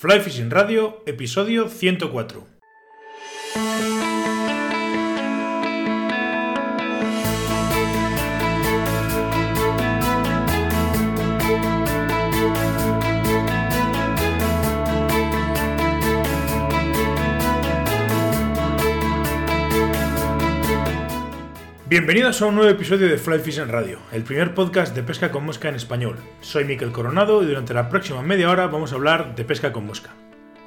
Fly Fishing Radio, episodio 104. Bienvenidos a un nuevo episodio de Fly Fishing Radio, el primer podcast de pesca con mosca en español. Soy Miquel Coronado y durante la próxima media hora vamos a hablar de pesca con mosca.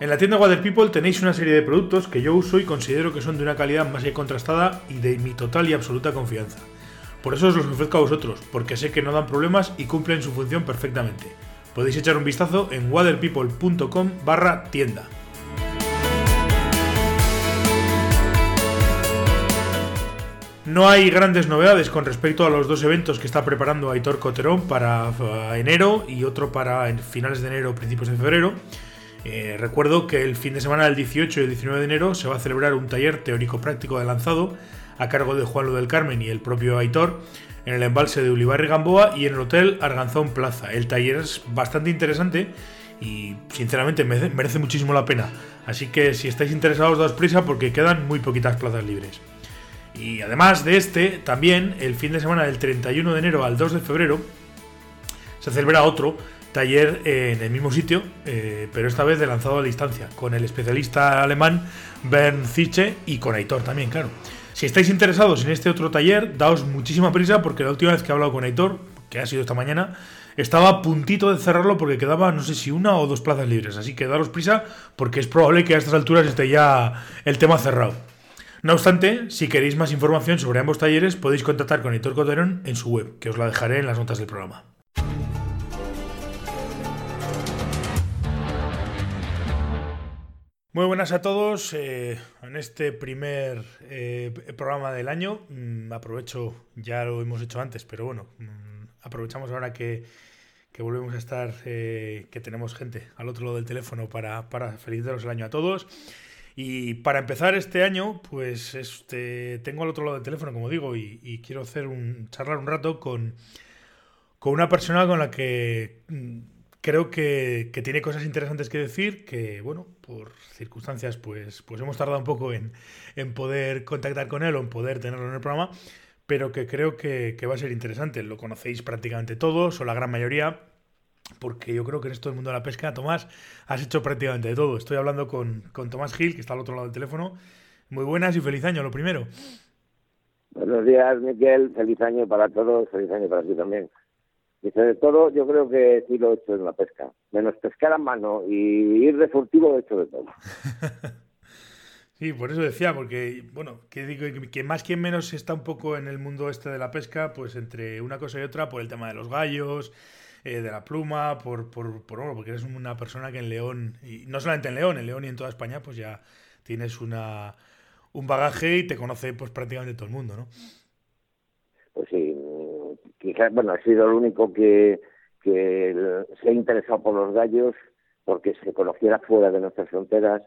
En la tienda Water People tenéis una serie de productos que yo uso y considero que son de una calidad más que contrastada y de mi total y absoluta confianza. Por eso os los ofrezco a vosotros, porque sé que no dan problemas y cumplen su función perfectamente. Podéis echar un vistazo en waterpeople.com barra tienda. No hay grandes novedades con respecto a los dos eventos que está preparando Aitor Coterón para uh, enero y otro para finales de enero principios de febrero. Eh, recuerdo que el fin de semana del 18 y el 19 de enero se va a celebrar un taller teórico-práctico de lanzado a cargo de Juan Lo del Carmen y el propio Aitor en el embalse de Ulibarri Gamboa y en el Hotel Arganzón Plaza. El taller es bastante interesante y sinceramente merece muchísimo la pena. Así que si estáis interesados, daos prisa porque quedan muy poquitas plazas libres. Y además de este, también el fin de semana del 31 de enero al 2 de febrero se celebra otro taller en el mismo sitio, eh, pero esta vez de lanzado a distancia, con el especialista alemán Bernd Ziche y con Aitor también, claro. Si estáis interesados en este otro taller, daos muchísima prisa porque la última vez que he hablado con Aitor, que ha sido esta mañana, estaba a puntito de cerrarlo porque quedaba no sé si una o dos plazas libres. Así que daros prisa porque es probable que a estas alturas esté ya el tema cerrado. No obstante, si queréis más información sobre ambos talleres, podéis contactar con Hitor Coterón en su web, que os la dejaré en las notas del programa. Muy buenas a todos. Eh, en este primer eh, programa del año, mm, aprovecho, ya lo hemos hecho antes, pero bueno, mm, aprovechamos ahora que, volvemos a estar, eh, que tenemos gente al otro lado del teléfono para felicitaros el año a todos. Y para empezar este año, pues este, tengo al otro lado del teléfono, como digo, y, quiero hacer un charlar un rato con, con una persona con la que mm, creo que, tiene cosas interesantes que decir, que bueno, por circunstancias, pues, pues hemos tardado un poco en, en poder contactar con él o en poder tenerlo en el programa, pero que creo que, que va a ser interesante. Lo conocéis prácticamente todos, o la gran mayoría porque yo creo que en esto del mundo de la pesca, Tomás, has hecho prácticamente de todo. Estoy hablando con, con Tomás Gil, que está al otro lado del teléfono. Muy buenas y feliz año, lo primero. Buenos días, Miguel. Feliz año para todos, feliz año para ti también. Y sobre todo, yo creo que sí lo he hecho en la pesca. Menos pescar a mano y ir de furtivo he hecho de todo. sí, por eso decía, porque, bueno, que digo que más que menos está un poco en el mundo este de la pesca, pues entre una cosa y otra, por el tema de los gallos, eh, de la pluma, por, por, por, porque eres una persona que en León, y no solamente en León, en León y en toda España, pues ya tienes una, un bagaje y te conoce pues prácticamente todo el mundo, ¿no? Pues sí, quizás, bueno, he sido el único que, que se ha interesado por los gallos porque se conociera fuera de nuestras fronteras.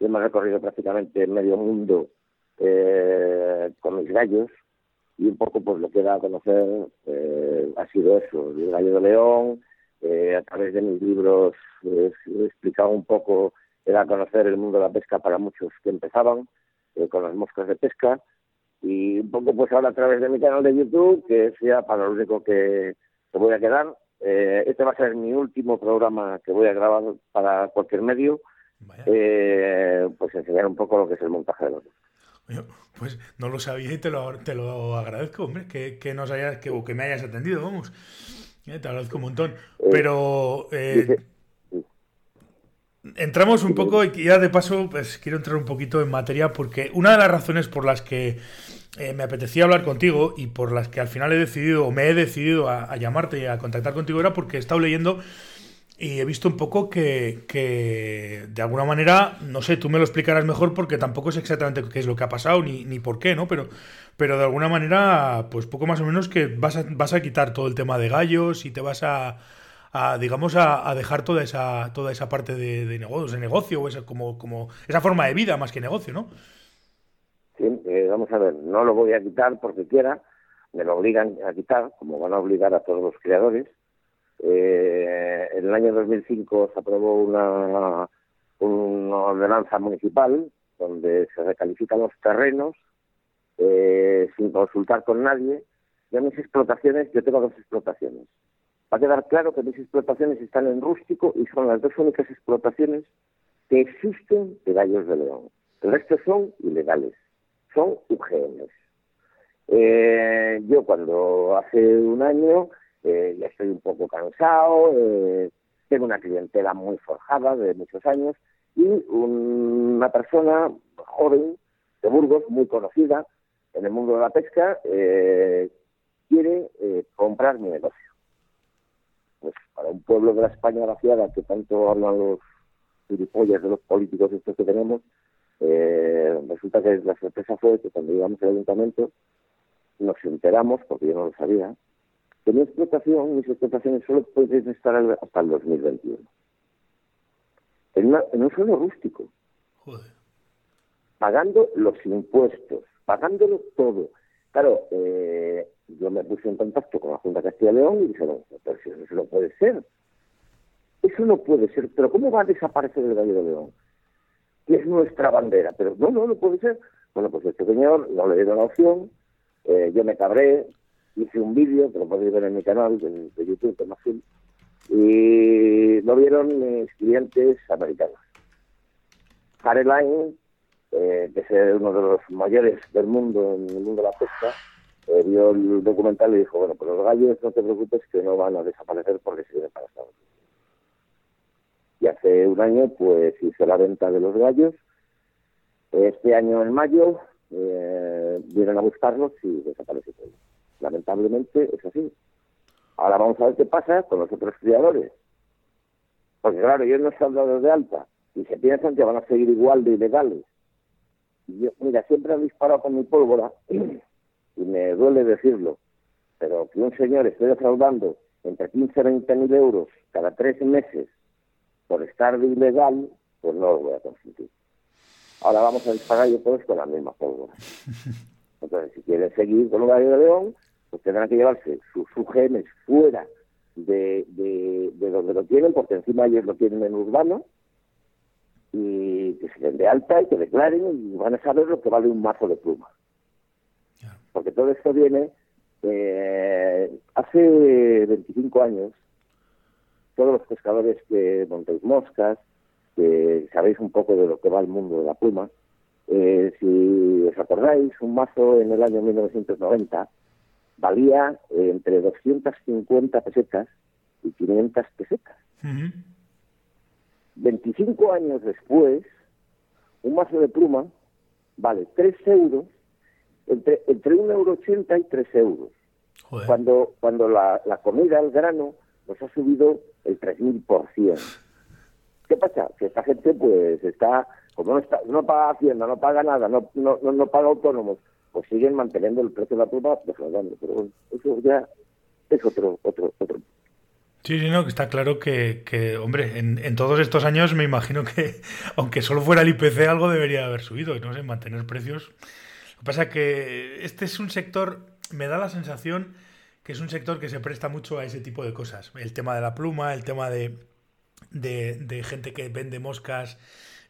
Yo me he recorrido prácticamente medio mundo eh, con mis gallos y un poco pues lo que da a conocer eh, ha sido eso, el gallo de león, eh, a través de mis libros he explicado un poco, era conocer el mundo de la pesca para muchos que empezaban eh, con las moscas de pesca y un poco pues ahora a través de mi canal de YouTube, que sea para lo único que, que voy a quedar. este va a ser mi último programa que voy a grabar para cualquier medio, pues enseñar un poco lo que es el montaje de los pues no lo sabía y te lo, te lo agradezco, hombre, que, que, nos hayas, que, que me hayas atendido, vamos. Eh, te agradezco un montón. Eh, Pero eh, entramos un poco y ya de paso, pues quiero entrar un poquito en materia porque una de las razones por las que me apetecía hablar contigo y por las que al final he decidido o me he decidido a, a llamarte y a contactar contigo era porque he estado leyendo y he visto un poco que, que, de alguna manera, no sé, tú me lo explicarás mejor porque tampoco sé exactamente qué es lo que ha pasado ni, ni por qué, ¿no? Pero, pero de alguna manera, pues poco más o menos que vas a, vas a quitar todo el tema de gallos y te vas a, a digamos, a, dejar toda esa, toda esa parte de, de negocios, de negocio, o esa, como, como esa forma de vida más que negocio, ¿no? Sí, eh, vamos a ver, no lo voy a quitar porque quiera, me lo obligan a quitar, como van a obligar a todos los creadores, eh, en el año 2005 se aprobó una, ordenanza municipal donde se recalifican los terrenos eh, sin consultar con nadie. De mis explotaciones, yo tengo dos explotaciones. Va a quedar claro que mis explotaciones están en rústico y son las dos únicas explotaciones que existen de gallos de león. El resto son ilegales, son UGMs. Eh, yo cuando hace un año eh, estoy un poco cansado, eh, tengo una clientela muy forjada de muchos años y una persona joven de Burgos, muy conocida en el mundo de la pesca, eh, quiere eh, comprar mi negocio. Pues para un pueblo de la España vaciada que tanto hablan los gilipollas de los políticos estos que tenemos, eh, resulta que la sorpresa fue que cuando llegamos al ayuntamiento nos enteramos, porque yo no lo sabía, que mi explotación, mis explotaciones solo pueden estar hasta el 2021 en, un suelo rústico. Pagando los impuestos, pagándolo todo. Claro, eh, yo me puse en contacto con la Junta de Castilla y León y dijeron, pero si eso no puede ser. Eso no puede ser. Pero ¿cómo va a desaparecer el Gallo de León? Que es nuestra bandera. Pero no, no, no puede ser. Bueno, pues este señor no le dieron la opción. Eh, yo me cabré, hice un vídeo, que lo podéis ver en mi canal de, YouTube, de Magil, y lo vieron mis clientes americanos. Harry Line, eh, que es uno de los mayores del mundo, en el mundo de la pesca, eh, vio el documental y dijo, bueno, pues los gallos no te preocupes que no van a desaparecer porque sirven para Estados Unidos. Y hace un año pues hice la venta de los gallos. Este año en mayo eh, vienen a buscarlos y desaparece todo. Lamentablemente es así. Ahora vamos a ver qué pasa con los otros criadores. Porque claro, ellos no están dados de alta y se piensan que van a seguir igual de ilegales. Y yo, mira, siempre han disparado con mi pólvora y me duele decirlo, pero que un señor esté defraudando entre 15 y 20 mil euros cada tres meses por estar de ilegal, pues no lo voy a consentir. Ahora vamos a disparar yo todos con la misma pólvora. Entonces, si quieren seguir con un gallo de león, pues tendrán que llevarse sus, genes fuera de, de, donde lo tienen, porque encima ellos lo tienen en urbano, y que se den de alta y que declaren y van a saber lo que vale un mazo de plumas. Porque todo esto viene, eh, hace 25 años, todos los pescadores que montáis moscas, que sabéis un poco de lo que va el mundo de la pluma, eh, si os acordáis, un mazo en el año 1990 valía eh, entre 250 pesetas y 500 pesetas. 25 años después, un mazo de pluma vale 3 euros, entre, entre 1,80 euro y 3 euros. Cuando, cuando la, la comida, el grano, nos ha subido el 3.000%. ¿Qué pasa? Que esta gente pues está, como no, está, no paga Hacienda, no paga nada, no, no, no paga autónomos, pues siguen manteniendo el precio de la pluma defraudando. Pero eso ya es otro, otro, otro. Sí, sí, no, que está claro que, que hombre, en, en, todos estos años me imagino que, aunque solo fuera el IPC, algo debería haber subido, y no sé, mantener precios. Lo que pasa es que este es un sector, me da la sensación que es un sector que se presta mucho a ese tipo de cosas. El tema de la pluma, el tema de, de, de gente que vende moscas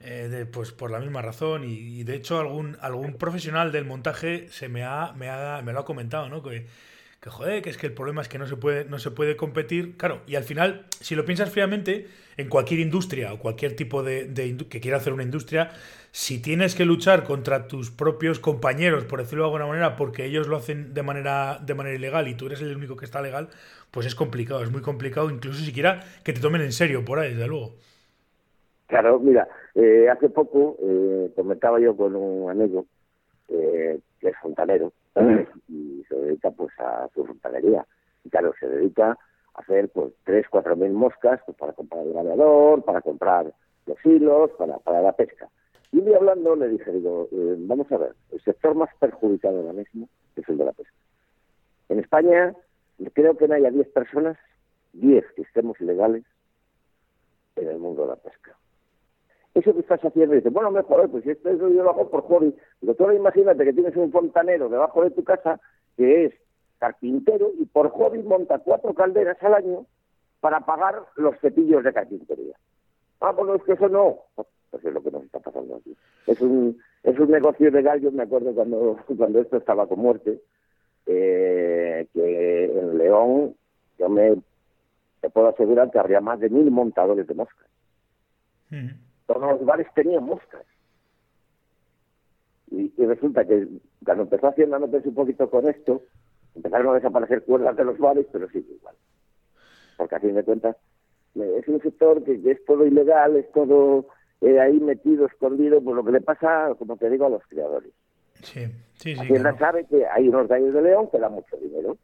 eh, pues por la misma razón. Y, de hecho algún algún profesional del montaje se me ha me, ha, me lo ha comentado no que, que joder que es que el problema es que no se puede no se puede competir. Claro y al final si lo piensas fríamente en cualquier industria o cualquier tipo de, que quiera hacer una industria si tienes que luchar contra tus propios compañeros por decirlo de alguna manera porque ellos lo hacen de manera de manera ilegal y tú eres el único que está legal pues es complicado es muy complicado incluso siquiera que te tomen en serio por ahí desde luego Claro, mira, eh, hace poco eh, comentaba yo con un amigo eh, que es fontanero y se dedica pues a su fontanería. Y claro, se dedica a hacer pues tres, cuatro mil moscas pues, para comprar el radiador, para comprar los hilos, para, para la pesca. Y un hablando le dije, digo, eh, vamos a ver, el sector más perjudicado ahora mismo es el de la pesca. En España creo que no haya 10 personas, 10 que estemos ilegales en el mundo de la pesca eso que estás haciendo, dices, bueno, mejor, pues si esto yo lo hago por hobby. Pero tú imagínate que tienes un fontanero debajo de tu casa que es carpintero y por hobby monta cuatro calderas al año para pagar los cepillos de carpintería. Ah, bueno, es que eso no. Pues es lo que nos está pasando. Es un, es un negocio de gallos, me acuerdo cuando, cuando esto estaba con muerte, eh, que en León yo me puedo asegurar que habría más de mil montadores de moscas. Todos los bares tenían moscas. Y, resulta que cuando empezó Hacienda a meterse un poquito con esto, empezaron a desaparecer cuerdas de los bares, pero sigue igual. Porque a fin de cuentas es un sector que, es todo ilegal, es todo eh, ahí metido, escondido, por lo que le pasa, como te digo, a los creadores. Sí, sí, sí. Hacienda sabe que hay unos gallos de león que dan mucho dinero,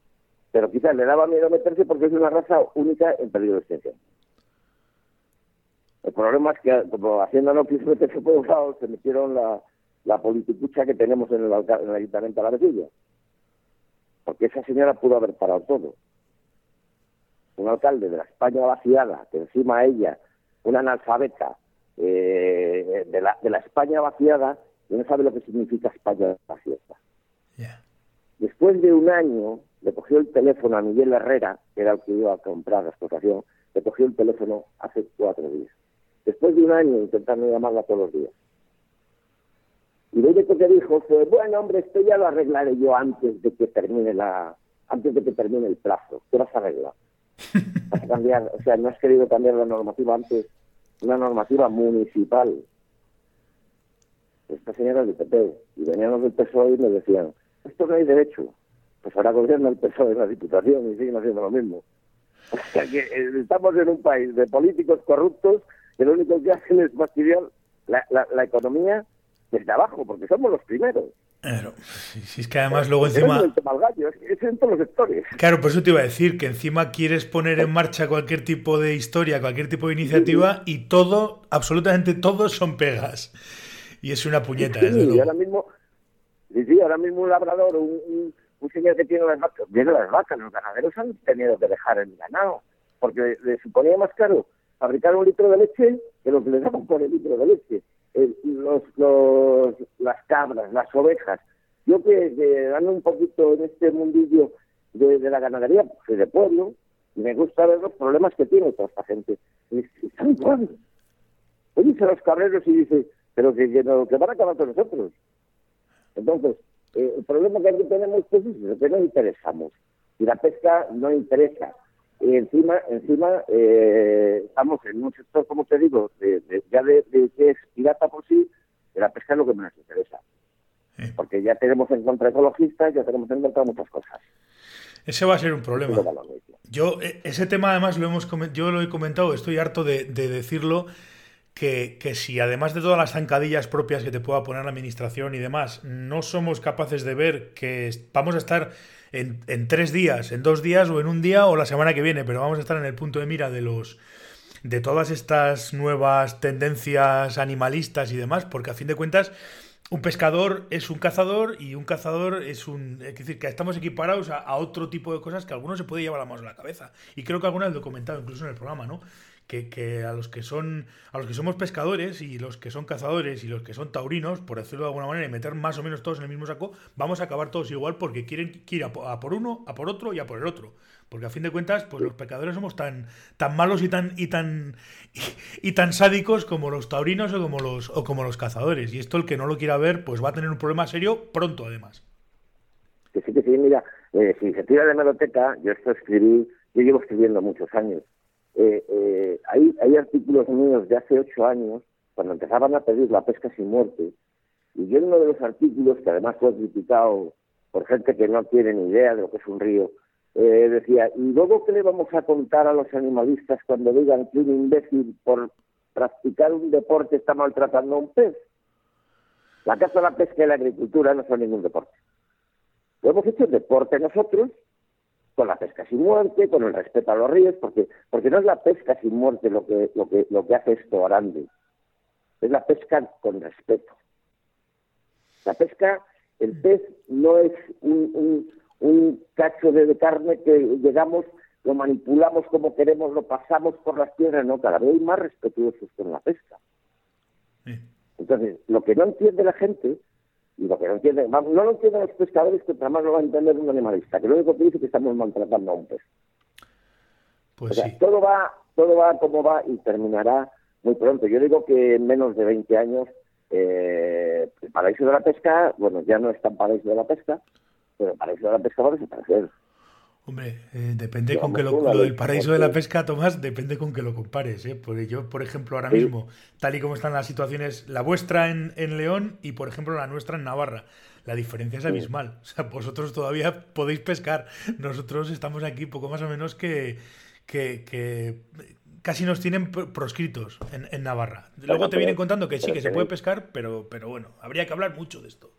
pero quizás le daba miedo meterse porque es una raza única en peligro de extinción. El problema es que, como Hacienda no quiso meterse por un lado, se metieron la, la politicucha que tenemos en el, en el Ayuntamiento de la Vecilla. Porque esa señora pudo haber parado todo. Un alcalde de la España vaciada, que encima a ella, una analfabeta eh, de, la, de la España vaciada, no sabe lo que significa España vaciada. Después de un año, le cogió el teléfono a Miguel Herrera, que era el que iba a comprar la explotación, le cogió el teléfono hace cuatro días. Después de un año intentando llamarla todos los días. Y lo único que dijo fue, bueno, hombre, esto ya lo arreglaré yo antes de que termine la antes de que termine el plazo. ¿Qué vas a arreglar? Vas a cambiar, o sea, no has querido cambiar la normativa antes, una normativa municipal. Esta señora del PP, y veníamos del PSOE y me decían, esto no hay derecho. Pues ahora gobierna el PSOE de la Diputación y siguen haciendo lo mismo. O sea que eh, estamos en un país de políticos corruptos que lo único que hacen es fastidiar la, la, la economía desde abajo, porque somos los primeros. Claro, si es que además luego encima... Es en todos los sectores. Claro, por eso te iba a decir que encima quieres poner en marcha cualquier tipo de historia, cualquier tipo de iniciativa y todo, absolutamente todos son pegas. Y es una puñeta, sí, desde ahora mismo, sí, ahora mismo un labrador, un, un, señor que tiene las vacas, tiene las vacas, los ganaderos han tenido que dejar el ganado, porque les suponía más caro fabricar un litro de leche que lo que les daban por el litro de leche los, los, las cabras, las ovejas. Yo que, ando un poquito en este mundillo de, la ganadería, pues de pueblo, me gusta ver los problemas que tiene toda esta gente. Están igual. Oye, los cabreros y dice, pero que, que, que van a acabar con nosotros. Entonces, eh, el problema que aquí tenemos pues, es que no interesamos. Y la pesca no interesa. Y encima, encima eh, estamos en un sector, como te digo, de, ya de, que es pirata por sí, de la pesca es lo que menos interesa. Porque ya tenemos en contra ecologistas, ya tenemos en contra muchas cosas. Ese va a ser un problema. Yo, e, ese tema además lo hemos yo lo he comentado, estoy harto de, decirlo, que, que, si además de todas las zancadillas propias que te pueda poner la administración y demás, no somos capaces de ver que vamos a estar en, tres días, en dos días o en un día o la semana que viene, pero vamos a estar en el punto de mira de los de todas estas nuevas tendencias animalistas y demás, porque a fin de cuentas un pescador es un cazador y un cazador es un... Es decir, que estamos equiparados a, otro tipo de cosas que algunos se puede llevar la mano a la cabeza. Y creo que alguna vez lo comentado incluso en el programa, ¿no? Que, a los que son a los que somos pescadores y los que son cazadores y los que son taurinos, por decirlo de alguna manera, y meter más o menos todos en el mismo saco, vamos a acabar todos igual porque quieren ir a, por uno, a por otro y a por el otro. Porque a fin de cuentas, pues los pescadores somos tan, tan malos y tan, y tan y, tan sádicos como los taurinos o como los, o como los cazadores. Y esto el que no lo quiera ver, pues va a tener un problema serio pronto además. Que sí, que sí, mira, eh, si se tira de meloteca, yo esto escribí, yo llevo escribiendo muchos años eh, eh, hay, hay artículos míos de hace ocho años, cuando empezaban a pedir la pesca sin muerte, y yo en uno de los artículos, que además fue criticado por gente que no tiene ni idea de lo que es un río, eh, decía, ¿y luego qué le vamos a contar a los animalistas cuando digan que un imbécil por practicar un deporte está maltratando a un pez? La caza, la pesca y la agricultura no son ningún deporte. Lo hemos hecho deporte nosotros con la pesca sin muerte, con el respeto a los ríos, porque, porque no es la pesca sin muerte lo que, lo que, lo que hace esto grande, es la pesca con respeto. La pesca, el pez no es un, un, cacho de carne que llegamos, lo manipulamos como queremos, lo pasamos por las piedras, no, cada vez hay más respetuosos con la pesca. Entonces, lo que no entiende la gente y lo que no entienden, no lo entienden los pescadores, que jamás lo va a entender un animalista, que lo único que dice es que estamos maltratando a un pez. Pues sí. Todo va, todo va como va y terminará muy pronto. Yo digo que en menos de 20 años eh, el paraíso de la pesca, bueno, ya no es tan paraíso de la pesca, pero el paraíso de la pesca va a desaparecer. Hombre, eh, depende con que lo, lo, del paraíso de la pesca, Tomás, depende con que lo compares. ¿eh? Porque yo, por ejemplo, ahora mismo, tal y como están las situaciones, la vuestra en, en, León y, por ejemplo, la nuestra en Navarra, la diferencia es abismal. O sea, vosotros todavía podéis pescar. Nosotros estamos aquí poco más o menos que, que, que casi nos tienen proscritos en, en Navarra. Luego te vienen contando que sí, que se puede pescar, pero, pero bueno, habría que hablar mucho de esto.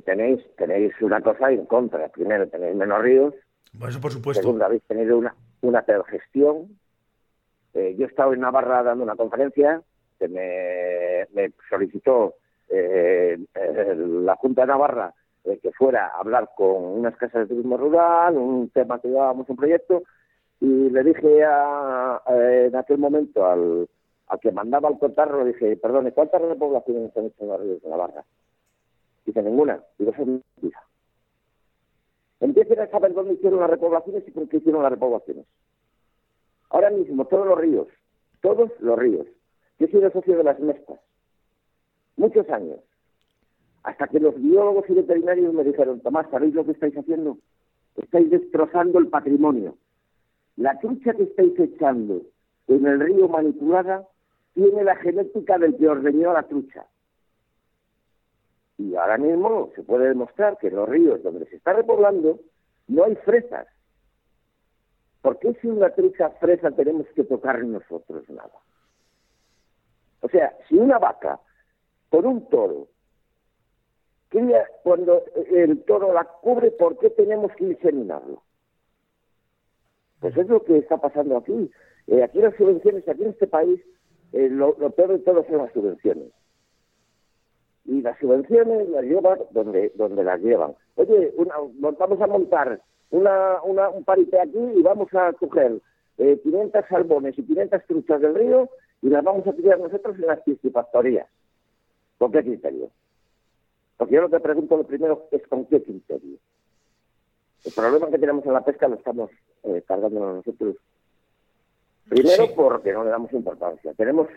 Tenéis, tenéis una cosa en contra. Primero, tenéis menos ríos. Bueno, eso por supuesto. Segundo, habéis tenido una, una peor gestión. Eh, yo he estado en Navarra dando una conferencia que me, me solicitó eh, la Junta de Navarra eh, que fuera a hablar con unas casas de turismo rural, un tema que llevábamos un proyecto, y le dije a, en aquel momento al, al que mandaba el cotarro, le dije, perdone, ¿cuántas repoblaciones están hecho en los ríos de Navarra? Dice, ninguna. Digo, eso es mentira. Empiecen a saber dónde hicieron las repoblaciones y por qué hicieron las repoblaciones. Ahora mismo, todos los ríos, todos los ríos. Yo soy el socio de las mestas. Muchos años. Hasta que los biólogos y veterinarios me dijeron, Tomás, ¿sabéis lo que estáis haciendo? Estáis destrozando el patrimonio. La trucha que estáis echando en el río manipulada tiene la genética del que ordeñó la trucha. Y ahora mismo se puede demostrar que en los ríos donde se está repoblando no hay fresas. ¿Por qué si una trucha fresa tenemos que tocar nosotros nada? O sea, si una vaca con un toro cría cuando el toro la cubre, ¿por qué tenemos que inseminarlo? Pues es lo que está pasando aquí. Eh, aquí las subvenciones, aquí en este país, eh, lo, lo, peor de todo son las subvenciones. Y las subvenciones las llevan donde, donde las llevan. Oye, una, vamos a montar una, una, un parité aquí y vamos a coger eh, 500 salmones y 500 truchas del río y las vamos a criar nosotros en las piscifactorías. ¿Con qué criterio? Porque yo lo que pregunto lo primero es con qué criterio. El problema que tenemos en la pesca lo estamos eh, cargándonos nosotros. Primero sí. porque no le damos importancia. Tenemos,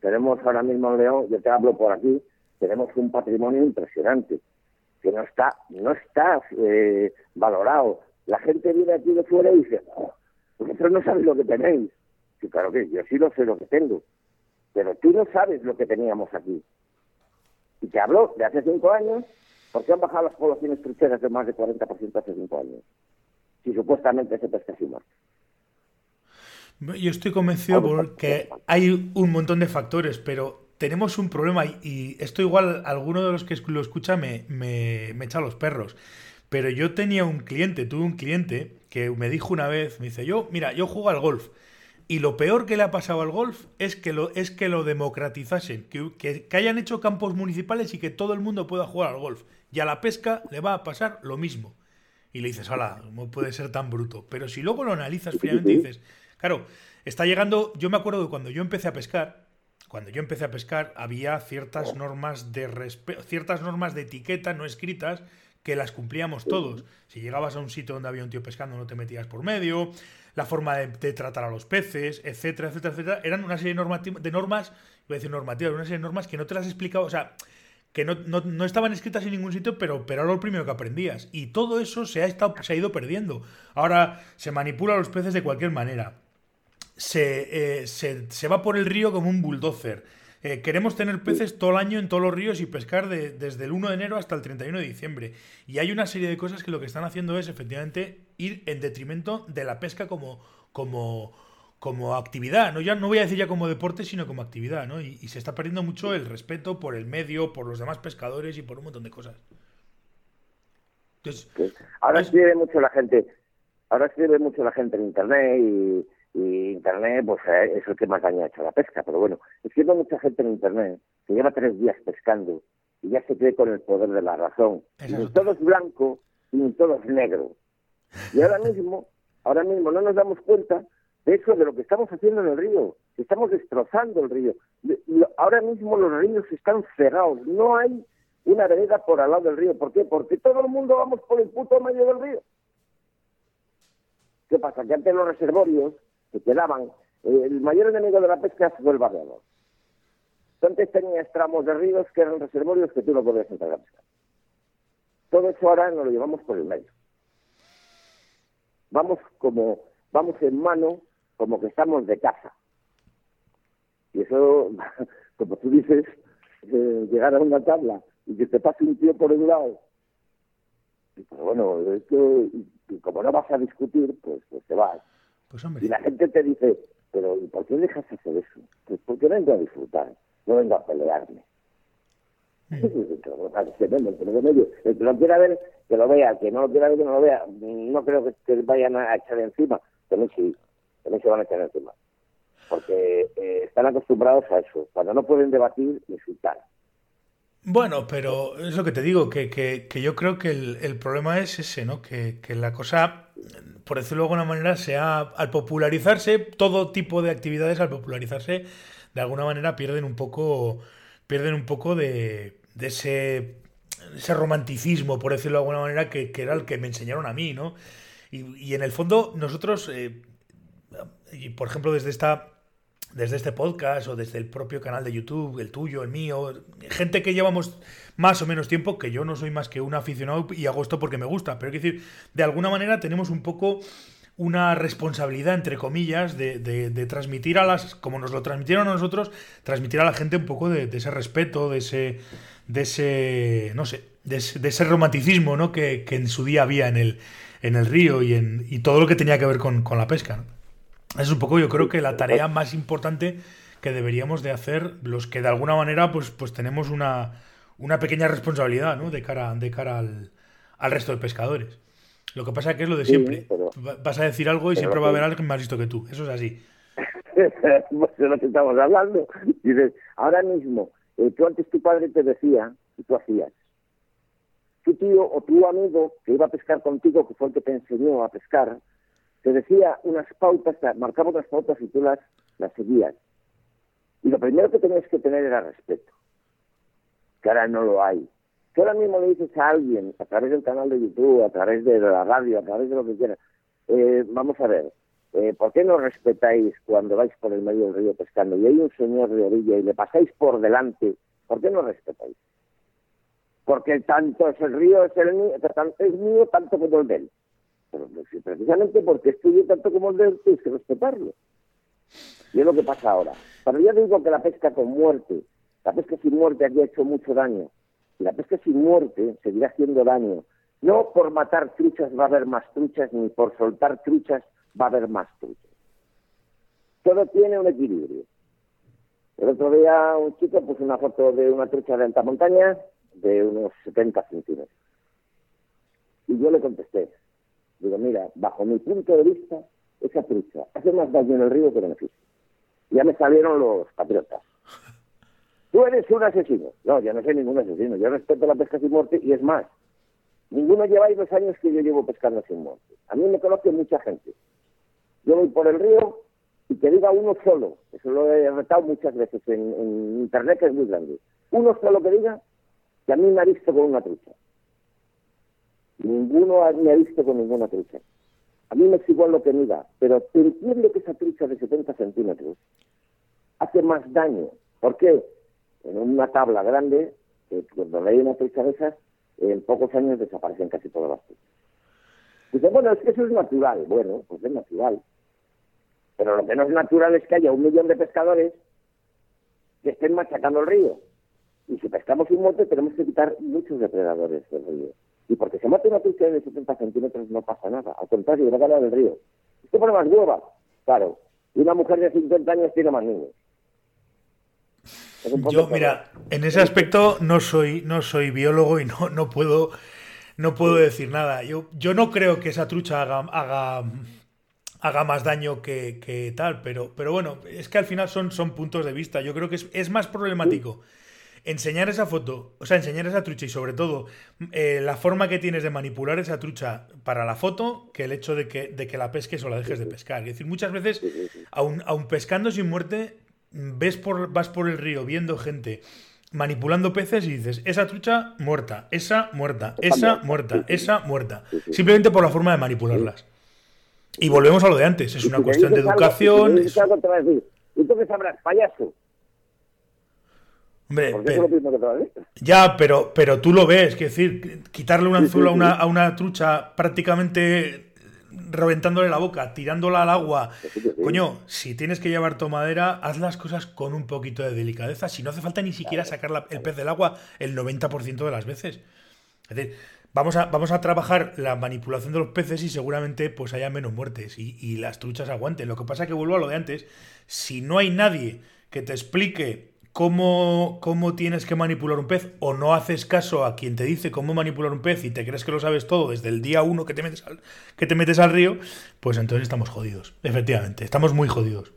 tenemos ahora mismo en León, yo te hablo por aquí, tenemos un patrimonio impresionante que no está, no está eh, valorado. La gente viene aquí de fuera y dice, oh, vosotros no sabéis lo que tenéis. Sí, claro que yo sí lo sé lo que tengo, pero tú no sabes lo que teníamos aquí. Y te hablo de hace cinco años, porque han bajado las poblaciones trucheras de más de 40% hace cinco años. Si supuestamente se pesca sin. Yo estoy convencido porque hay un montón de factores, pero tenemos un problema y esto igual alguno de los que lo escucha me, me, echa los perros. Pero yo tenía un cliente, tuve un cliente que me dijo una vez, me dice, yo, mira, yo juego al golf. Y lo peor que le ha pasado al golf es que lo, es que lo democratizasen, que, que, que, hayan hecho campos municipales y que todo el mundo pueda jugar al golf. Y a la pesca le va a pasar lo mismo. Y le dices, hola, ¿cómo puede ser tan bruto? Pero si luego lo analizas fríamente dices, claro, está llegando, yo me acuerdo de cuando yo empecé a pescar, cuando yo empecé a pescar había ciertas normas de ciertas normas de etiqueta no escritas que las cumplíamos todos. Si llegabas a un sitio donde había un tío pescando no te metías por medio, la forma de, de, tratar a los peces, etcétera, etcétera, etcétera, eran una serie de, de normas, voy a decir normativas, una serie de normas que no te las explicaba, o sea, que no, no, no, estaban escritas en ningún sitio, pero, pero era lo primero que aprendías. Y todo eso se ha, estado, se ha ido perdiendo. Ahora se manipula a los peces de cualquier manera. Se, eh, se, se va por el río como un bulldozer. Eh, queremos tener peces todo el año en todos los ríos y pescar de, desde el 1 de enero hasta el 31 de diciembre. Y hay una serie de cosas que lo que están haciendo es efectivamente ir en detrimento de la pesca como, como, como actividad. ¿no? Ya no voy a decir ya como deporte, sino como actividad. ¿no? Y, y, se está perdiendo mucho el respeto por el medio, por los demás pescadores y por un montón de cosas. Entonces, ahora escribe mucho la gente, ahora escribe mucho la gente en internet y y Internet pues eh, es el que más daño ha hecho a la pesca. Pero bueno, es que hay mucha gente en Internet que lleva tres días pescando y ya se cree con el poder de la razón. Ni todo es blanco ni todo es negro. Y ahora mismo, ahora mismo no nos damos cuenta de eso, de lo que estamos haciendo en el río. Estamos destrozando el río. Ahora mismo los ríos están cerrados. No hay una vereda por al lado del río. ¿Por qué? Porque todo el mundo vamos por el puto medio del río. ¿Qué pasa? Que antes los reservorios que quedaban el mayor enemigo de la pesca fue el barreador. Antes tenías tramos de ríos que eran reservorios que tú no podías entrar a pescar. Todo eso ahora nos lo llevamos por el medio. Vamos como, vamos en mano como que estamos de casa. Y eso, como tú dices, eh, llegar a una tabla y que te pase un tío por el lado. Y pues bueno, esto, y como no vas a discutir, pues, pues te vas. Pues hombre. Y la gente te dice, pero ¿y por qué dejas hacer eso? Pues porque vengo a disfrutar, no vengo a pelearme. El que lo quiera ver, que lo vea, el que no lo quiera ver, que no lo vea. No creo que, que vayan a echar encima, pero sí, también se van a echar encima. Porque eh, están acostumbrados a eso. Cuando no pueden debatir, insultar. Bueno, pero es lo que te digo, que, que, que yo creo que el, el, problema es ese, ¿no? Que, que, la cosa, por decirlo de alguna manera, sea al popularizarse, todo tipo de actividades al popularizarse, de alguna manera pierden un poco, pierden un poco de, de ese, ese romanticismo, por decirlo de alguna manera, que, era el que me enseñaron a mí, ¿no? Y, y en el fondo, nosotros, eh, y por ejemplo, desde esta desde este podcast o desde el propio canal de YouTube, el tuyo, el mío, gente que llevamos más o menos tiempo, que yo no soy más que un aficionado y hago esto porque me gusta, pero es decir, de alguna manera tenemos un poco una responsabilidad, entre comillas, de, de, de, transmitir a las, como nos lo transmitieron a nosotros, transmitir a la gente un poco de, ese respeto, de ese, de ese, no sé, de ese, ese romanticismo, ¿no? Que, que, en su día había en el, en el río y, en, y todo lo que tenía que ver con, con la pesca, ¿no? Es un poco, yo creo que la tarea más importante que deberíamos de hacer los que de alguna manera pues, pues tenemos una, una pequeña responsabilidad ¿no? de cara, de cara al, al resto de pescadores. Lo que pasa es que es lo de siempre. Sí, pero, Vas a decir algo y siempre va a haber alguien más listo que tú. Eso es así. pues de lo que estamos hablando. Dices, ahora mismo, eh, tú antes tu padre te decía y tú hacías. Tu tío o tu amigo que iba a pescar contigo, que fue el que te enseñó a pescar, te decía unas pautas, marcaba unas pautas y tú las, las seguías. Y lo primero que tenías que tener era respeto, que ahora no lo hay. Que ahora mismo le dices a alguien, a través del canal de YouTube, a través de la radio, a través de lo que quieras, eh, vamos a ver, eh, ¿por qué no respetáis cuando vais por el medio del río pescando y hay un señor de orilla y le pasáis por delante? ¿Por qué no respetáis? Porque tanto es el río es, el mío, es mío tanto como el de él. Pero precisamente porque es tuyo tanto como el de él, tienes que respetarlo. Y es lo que pasa ahora. Pero ya digo que la pesca con muerte, la pesca sin muerte aquí ha hecho mucho daño. Y la pesca sin muerte seguirá haciendo daño. No por matar truchas va a haber más truchas, ni por soltar truchas va a haber más truchas. Todo tiene un equilibrio. El otro día un chico puso una foto de una trucha de alta montaña de unos 70 centímetros. Y yo le contesté, digo, mira, bajo mi punto de vista, esa trucha hace más daño en el río que beneficio. Ya me salieron los patriotas. Tú eres un asesino. No, yo no soy ningún asesino. Yo respeto la pesca sin muerte y es más. Ninguno lleváis los años que yo llevo pescando sin muerte. A mí me conoce mucha gente. Yo voy por el río y que diga uno solo, eso lo he retado muchas veces en, en internet, que es muy grande. Uno solo que diga que a mí me ha visto con una trucha. Ninguno me ha visto con ninguna trucha. A mí me es igual lo que mida, pero entiendo que esa trucha de 70 centímetros hace más daño. ¿Por qué? En una tabla grande, que cuando hay una trucha de esas, en pocos años desaparecen casi todas las truchas. Dice, bueno, es que eso es natural. Bueno, pues es natural. Pero lo que no es natural es que haya un millón de pescadores que estén machacando el río. Y si pescamos un monte, tenemos que quitar muchos depredadores del río. Y porque se mate una trucha de 70 centímetros no pasa nada. Al contrario, va a ganar el río. Esto pone más hueva, claro. Y una mujer de 50 años tiene más niños. Yo, mira, en ese aspecto no soy, no soy biólogo y no, no puedo no puedo decir nada. Yo, yo no creo que esa trucha haga, haga, haga más daño que, que, tal, pero, pero bueno, es que al final son, son puntos de vista. Yo creo que es, es más problemático enseñar esa foto, o sea, enseñar esa trucha y sobre todo eh, la forma que tienes de manipular esa trucha para la foto que el hecho de que, de que la pesques o la dejes de pescar. Es decir, muchas veces, aun, aun pescando sin muerte, ves por, vas por el río viendo gente manipulando peces y dices, esa trucha muerta, esa muerta, esa muerta, esa muerta. Simplemente por la forma de manipularlas. Y volvemos a lo de antes, es una cuestión de educación. ¿Y tú qué sabrás, payaso? Hombre, ya, pero, pero tú lo ves, es decir, quitarle un anzuelo a, una, a una trucha prácticamente reventándole la boca, tirándola al agua. Coño, si tienes que llevar tu madera, haz las cosas con un poquito de delicadeza. Si no hace falta ni siquiera sacar el pez del agua el 90% de las veces. Es decir, vamos a, vamos a trabajar la manipulación de los peces y seguramente pues haya menos muertes y, y las truchas aguanten. Lo que pasa es que vuelvo a lo de antes. Si no hay nadie que te explique cómo, cómo tienes que manipular un pez o no haces caso a quien te dice cómo manipular un pez y te crees que lo sabes todo desde el día uno que te metes al, que te metes al río, pues entonces estamos jodidos. Efectivamente, estamos muy jodidos.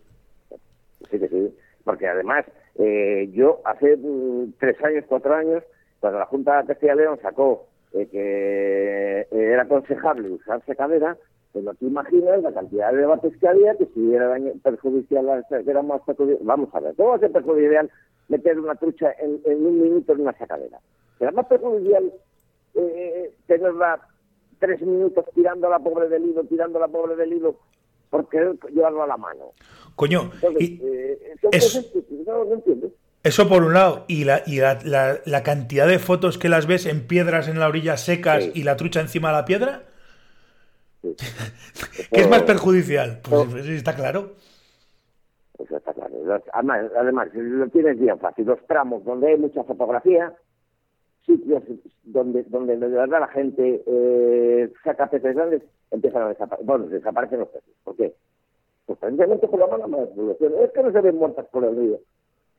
Sí, que sí. Porque además, eh, yo hace mm, tres años, cuatro años, cuando la Junta de Castilla León sacó eh, que era aconsejable usar secadera, pues no te imaginas la cantidad de debates que había, que si era perjudicial, que era más perjudicial. Vamos a ver, ¿cómo va a ser perjudicial meter una trucha en, un minuto en una sacadera? Será más perjudicial eh, tenerla tres minutos tirando la pobre del hilo, tirando la pobre del hilo, porque llevarlo a la mano. Coño, eh, eso por un lado, y, la, y la, la, cantidad de fotos que las ves en piedras en la orilla secas y la trucha encima de la piedra. ¿Qué es más perjudicial? Pues sí, está claro. Eso está claro. Además, además, lo tienes bien fácil. Los tramos donde hay mucha fotografía, sitios donde, donde de verdad la gente eh, saca peces grandes, empiezan a desaparecer. Bueno, desaparecen los peces. ¿Por qué? Pues precisamente por la mala manipulación. Es que no se ven muertas por el río.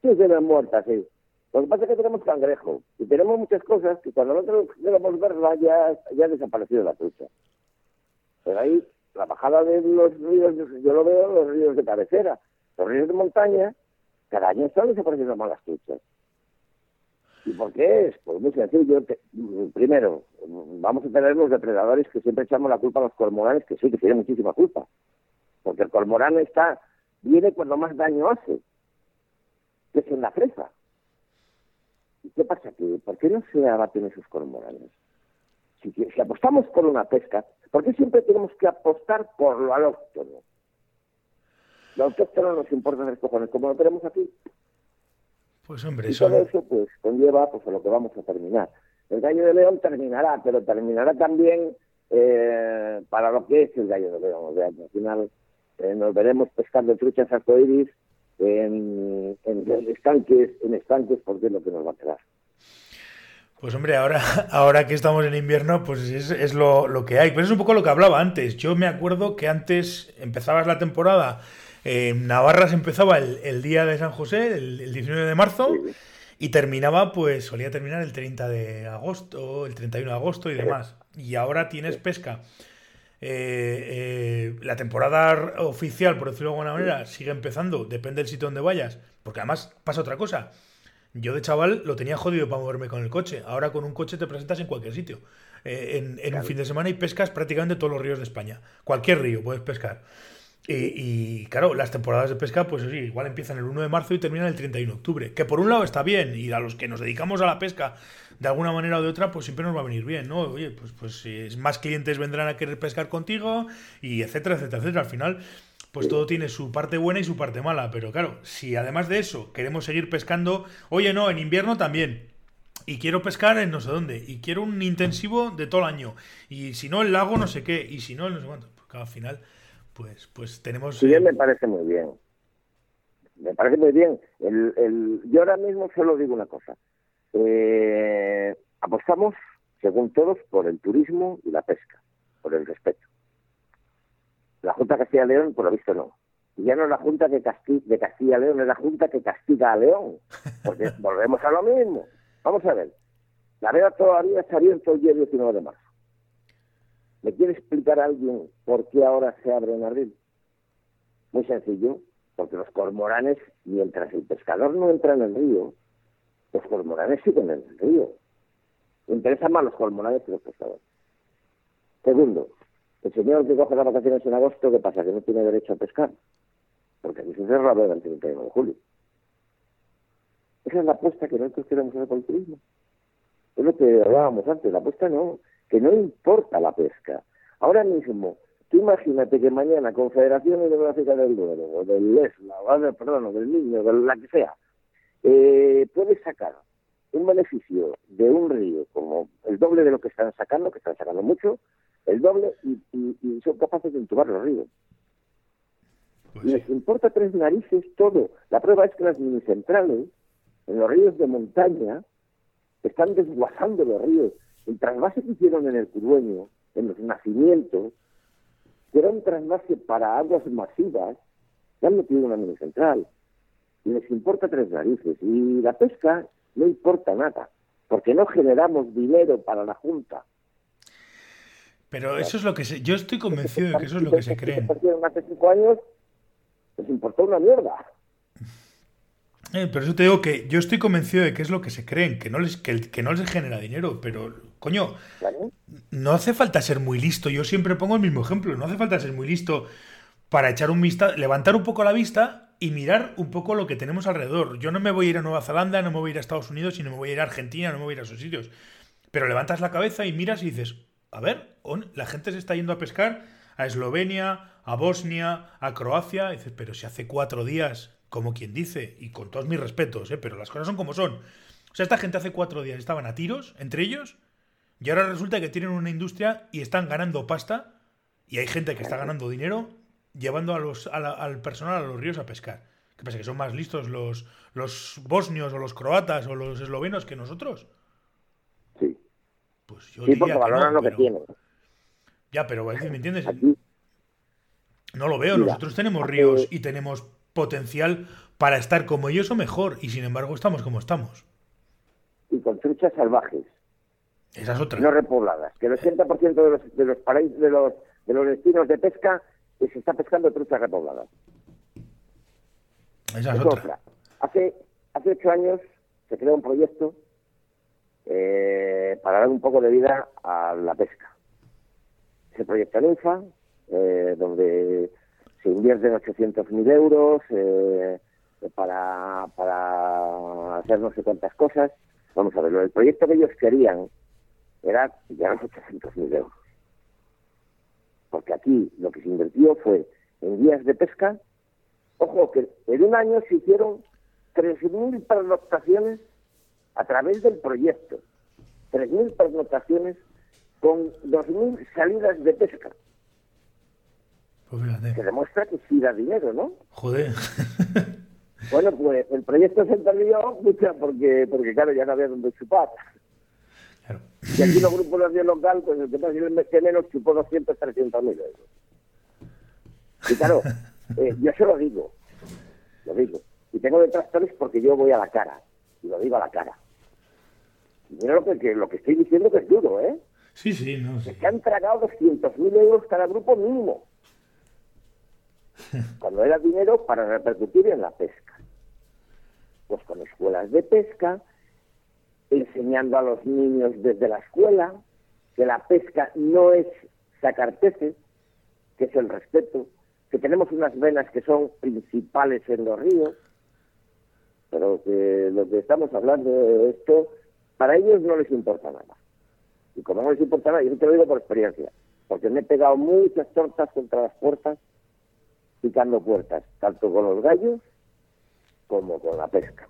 Sí se ven muertas, sí. Lo que pasa es que tenemos cangrejo y tenemos muchas cosas que cuando nosotros queremos verla ya, ya ha desaparecido la trucha. Pero ahí, la bajada de los ríos, yo lo veo los ríos de cabecera. Los ríos de montaña, cada año están desapareciendo más las truchas. ¿Y por qué es? Pues muy sencillo. primero, vamos a tener los depredadores que siempre echamos la culpa a los cormoranes, que sí, que tienen muchísima culpa. Porque el cormorán está, viene cuando más daño hace, que es en la fresa. ¿Y qué pasa? ¿Que, ¿Por qué no se abaten esos cormoranes? Si, si apostamos por una pesca, ¿Por qué siempre tenemos que apostar por lo alóctono? Lo autóctono nos importa tres cojones, como lo tenemos aquí. Pues hombre, y todo eso pues conlleva pues a lo que vamos a terminar. El gallo de león terminará, pero terminará también eh, para lo que es el gallo de león. al final eh, nos veremos pescando truchas arcoíris en, en, estanques, en estanques, porque es lo que nos va a quedar. Pues hombre, ahora, ahora que estamos en invierno, pues es, lo, que hay. Pero es un poco lo que hablaba antes. Yo me acuerdo que antes empezabas la temporada, en Navarra se empezaba el, día de San José, el, 19 de marzo, y terminaba, pues solía terminar el 30 de agosto, el 31 de agosto y demás. Y ahora tienes pesca. Eh, eh, la temporada oficial, por decirlo de alguna manera, sigue empezando, depende del sitio donde vayas, porque además pasa otra cosa yo de chaval lo tenía jodido para moverme con el coche. Ahora con un coche te presentas en cualquier sitio. Eh, en, un fin de semana y pescas prácticamente todos los ríos de España. Cualquier río puedes pescar. Y, claro, las temporadas de pesca, pues sí, igual empiezan el 1 de marzo y terminan el 31 de octubre. Que por un lado está bien, y a los que nos dedicamos a la pesca de alguna manera o de otra, pues siempre nos va a venir bien, ¿no? Oye, pues, pues más clientes vendrán a querer pescar contigo, y etcétera, etcétera, etcétera. Al final, pues todo tiene su parte buena y su parte mala. Pero claro, si además de eso queremos seguir pescando, oye, no, en invierno también. Y quiero pescar en no sé dónde. Y quiero un intensivo de todo el año. Y si no, el lago no sé qué. Y si no, no sé cuánto. Porque al final, pues, pues tenemos... Sí, me parece muy bien. Me parece muy bien. El, el... Yo ahora mismo solo digo una cosa. Eh, apostamos, según todos, por el turismo y la pesca, por el respeto. La Junta de Castilla y León, por lo visto, no. Y ya no es la Junta de, de Castilla y León, es la Junta que castiga a León. Porque volvemos a lo mismo. Vamos a ver. La veda todavía está abierto el día 19 de marzo. ¿Me quiere explicar alguien por qué ahora se abre en abril? Muy sencillo, porque los cormoranes, mientras el pescador no entra en el río, los cormoranes siguen en el río. Interesan más los cormoranes que los pescadores. Segundo, el señor que coge las vacaciones en agosto, ¿qué pasa? Que no tiene derecho a pescar. Porque aquí se cerra el 31 de julio. Esa es la apuesta que nosotros queremos hacer por el turismo. Es lo que hablábamos antes. La apuesta no, que no importa la pesca. Ahora mismo, Tú imagínate que mañana Confederación Hidrográfica del Duero, o del ESLA, o perdón, o del Niño, de la que sea, eh, puede sacar un beneficio de un río como el doble de lo que están sacando, que están sacando mucho, el doble, y, son capaces de entubar los ríos. Pues Les importa tres narices todo. La prueba es que las minicentrales, en los ríos de montaña, están desguazando los ríos. El trasvase que hicieron en el Curueño, en los nacimientos, que era un trasvase para aguas masivas, ya han metido una minicentral. Y les importa tres narices. Y la pesca no importa nada, porque no generamos dinero para la Junta. Pero eso es lo que se, yo estoy convencido de que eso es lo que se cree. Hace cinco años les importó una mierda. Eh, pero eso te digo que yo estoy convencido de que es lo que se creen, que no les, que, que no les genera dinero, pero coño, no hace falta ser muy listo. Yo siempre pongo el mismo ejemplo, no hace falta ser muy listo para echar un vista, levantar un poco la vista y mirar un poco lo que tenemos alrededor. Yo no me voy a ir a Nueva Zelanda, no me voy a ir a Estados Unidos, sino me voy a ir a Argentina, no me voy a ir a esos sitios. Pero levantas la cabeza y miras y dices, a ver, la gente se está yendo a pescar a Eslovenia, a Bosnia, a Croacia. Y dices, pero si hace cuatro días como quien dice, y con todos mis respetos, ¿eh? pero las cosas son como son. O sea, esta gente hace cuatro días estaban a tiros entre ellos, y ahora resulta que tienen una industria y están ganando pasta, y hay gente que está ganando dinero llevando a los, al personal a los ríos a pescar. ¿Qué pasa? ¿Que son más listos los, los bosnios o los croatas o los eslovenos que nosotros? Pues yo sí, porque valoran lo que tienen. Ya, pero ¿me entiendes? No lo veo. Nosotros tenemos ríos y tenemos potencial para estar como ellos o mejor, y sin embargo estamos como estamos. Y con truchas salvajes. Esa es otra. No repobladas. Que el 80% de los, de los paraísos, de los, de los destinos de pesca se está pescando truchas repobladas. Esa es, otra. Hace, hace ocho años se creó un proyecto eh, para dar un poco de vida a la pesca. Ese proyecto en eh, donde se invierten 800.000 euros eh, para, para hacer no sé cuántas cosas. Vamos a ver, el proyecto que ellos querían era los 800.000 euros. Porque aquí lo que se invirtió fue en guías de pesca. Ojo, que en un año se hicieron 3.000 pernoctaciones a través del proyecto. 3.000 pernoctaciones con 2.000 salidas de pesca. Pues que demuestra que sí da dinero, ¿no? Joder. bueno, pues el proyecto se perdió mucho porque, porque claro, ya no había donde chupar. Y aquí los grupos de local, pues el que pasa el mes que menos chupó 200, 300 mil euros. Y claro, eh, yo se lo digo, lo digo. Y tengo detractores porque yo voy a la cara, y lo digo a la cara. Mira lo que, lo que estoy diciendo que es duro, ¿eh? Sí, sí, no. Se han tragado 200.000 euros cada grupo mínimo cuando era dinero para repercutir en la pesca. Pues con escuelas de pesca, enseñando a los niños desde la escuela que la pesca no es sacar peces, que es el respeto, que tenemos unas venas que son principales en los ríos, pero que lo que estamos hablando de esto, para ellos no les importa nada. Y como no les importa nada, yo te lo digo por experiencia, porque me he pegado muchas tortas contra las puertas picando puertas, tanto con los gallos como con la pesca.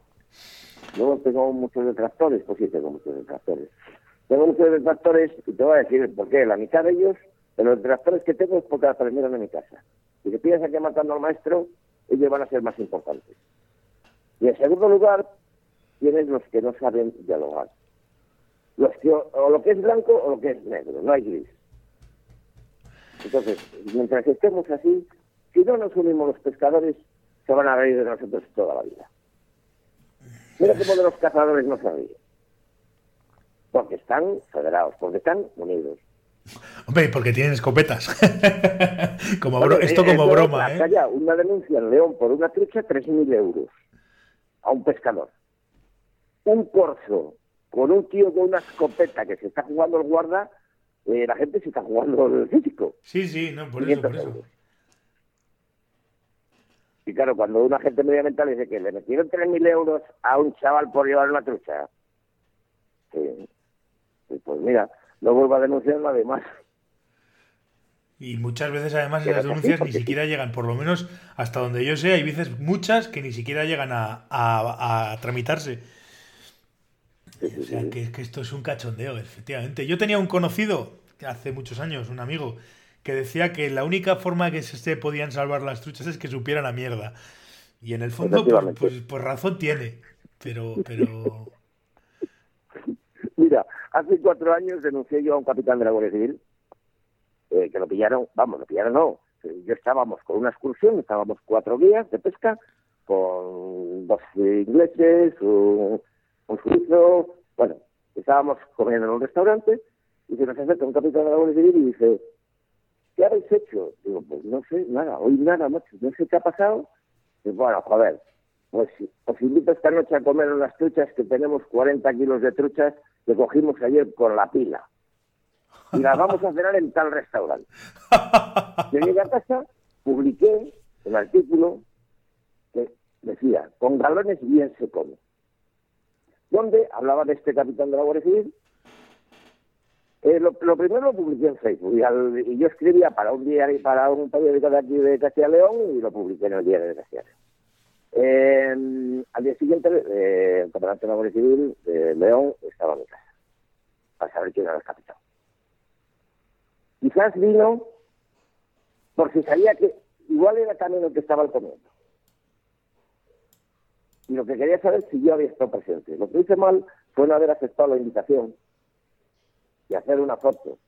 Luego tengo muchos detractores, pues sí tengo muchos detractores. Tengo muchos detractores y te voy a decir por qué. La mitad de ellos, de los detractores que tengo es porque aprendieron en mi casa. Y si piensas que matando al maestro, ellos van a ser más importantes. Y en segundo lugar, tienes los que no saben dialogar. O lo que es blanco o lo que es negro, no hay gris. Entonces, mientras estemos así, si no nos unimos los pescadores, se van a reír de nosotros toda la vida. Mira cómo de los cazadores no se ríen. Porque están federados, porque están unidos. Hombre, porque tienen escopetas. como esto como broma, ¿eh? una denuncia en León por una trucha, 3.000 euros a un pescador. Un corzo con un tío con una escopeta que se está jugando el guarda, eh, la gente se está jugando el físico. Sí, sí, no, por eso, por eso. Y claro, cuando un agente medioambiental dice que le metieron 3.000 euros a un chaval por llevar una trucha, pues mira, no vuelvo a denunciarlo además. Y muchas veces además las denuncias ni siquiera llegan, por lo menos hasta donde yo sé, hay veces muchas que ni siquiera llegan a, a, tramitarse. O sea, que, que, esto es un cachondeo, efectivamente. Yo tenía un conocido, hace muchos años, un amigo, que decía que la única forma que se podían salvar las truchas es que supieran la mierda. Y en el fondo, pues, pues, pues, razón tiene, pero... pero... Mira, hace cuatro años denuncié yo a un capitán de la Guardia Civil eh, que lo pillaron, vamos, lo pillaron no, yo estábamos con una excursión, estábamos cuatro guías de pesca, con dos ingleses, un, un suizo, bueno, estábamos comiendo en un restaurante y se nos acerca un capitán de la Guardia Civil y dice, ¿qué habéis hecho? Digo, pues no sé, nada, hoy nada, macho, no sé qué ha pasado. Y bueno, joder, pues os invito esta noche a comer unas truchas que tenemos 40 kilos de truchas que cogimos ayer con la pila. Y las vamos a cenar en tal restaurante. Llegué a casa, publiqué un artículo que decía, con galones bien se come. Donde hablaba de este capitán de la Guardia Civil eh, lo, primero lo publiqué en Facebook y, yo escribía para un diario, para un periódico de aquí de Castilla y León y lo publiqué en el diario de Castilla León. Eh, al día siguiente, eh, el comandante de la Guardia Civil de León estaba en mi casa para saber quién era el capitán. Quizás vino por si sabía que igual era también el que estaba al comienzo. Y lo que quería saber si yo había estado presente. Lo que hice mal fue no haber aceptado la invitación y hacer una foto.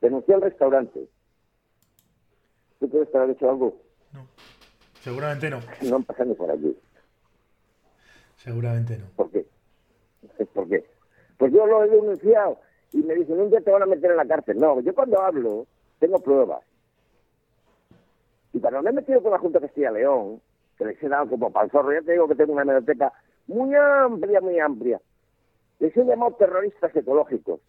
Denuncié al restaurante. ¿Tú puedes haber hecho algo? No, seguramente no. No han ni por allí. Seguramente no. ¿Por qué? ¿Por qué? Pues yo lo he denunciado y me dicen, un día te van a meter en la cárcel. No, yo cuando hablo tengo pruebas. Y cuando me he metido con la Junta Castilla León, que les he dado como para el zorro, ya te digo que tengo una biblioteca muy amplia, muy amplia. Les he llamado terroristas ecológicos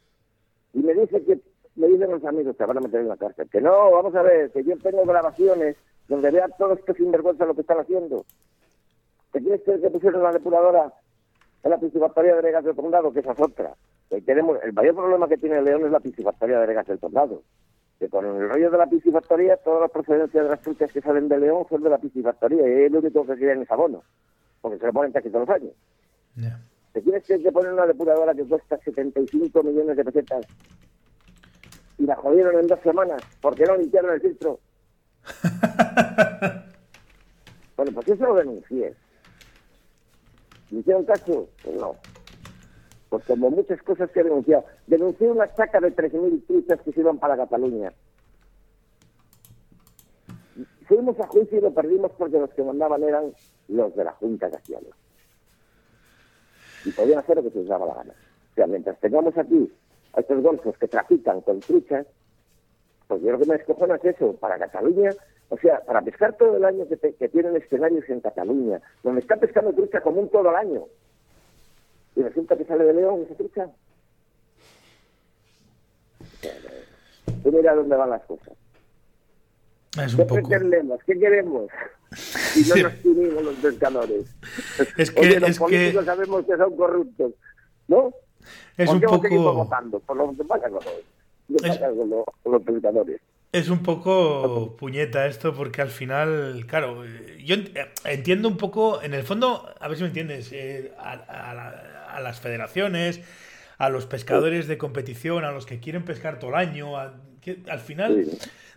y me dice que me dicen los amigos que van a meter en la cárcel. Que no, vamos a ver, que yo tengo grabaciones donde vea todo esto sinvergüenza lo que están haciendo. ¿Qué quieres que, que pusieron la depuradora en la piscifactoría de Vegas del Condado? Que esa es otra. Tenemos, el mayor problema que tiene León es la piscifactoria de Vegas del Condado. Que con el rollo de la piscifactoría, todas las procedencias de las frutas que salen de León son de la piscifactoría y es lo único que quieren es abono. Porque se lo ponen casi todos los años. ¿Te quieres que poner una depuradora que cuesta 75 millones de pesetas y la jodieron en dos semanas porque no limpiaron el filtro? bueno, pues eso lo denuncié. ¿Me hicieron caso? Pues no. Pues como muchas cosas que he denunciado. Denuncié una saca de 13.000 truchas que se iban para Cataluña. Fuimos a juicio y lo perdimos porque los que mandaban eran los de la Junta Castilla y podían hacer lo que se les daba la gana. O sea, mientras tengamos aquí a estos golfos que trafican con truchas, pues yo lo que me escojona es eso, para Cataluña, o sea, para pescar todo el año que, tienen escenarios en Cataluña, donde están pescando trucha común todo el año, y resulta que sale de León esa trucha. Tú mira dónde van las cosas. ¿Qué pretendemos? ¿Qué queremos? Y no nos unimos los pescadores. Es que, los es políticos que... sabemos que son corruptos, ¿no? Es un poco... votando? Por lo que pasa con los, es... con los, con los pescadores. Es un poco puñeta esto porque al final, claro, yo entiendo un poco, en el fondo, a ver si me entiendes, eh, a, a, a, las federaciones, a los pescadores de competición, a los que quieren pescar todo el año, que, al final...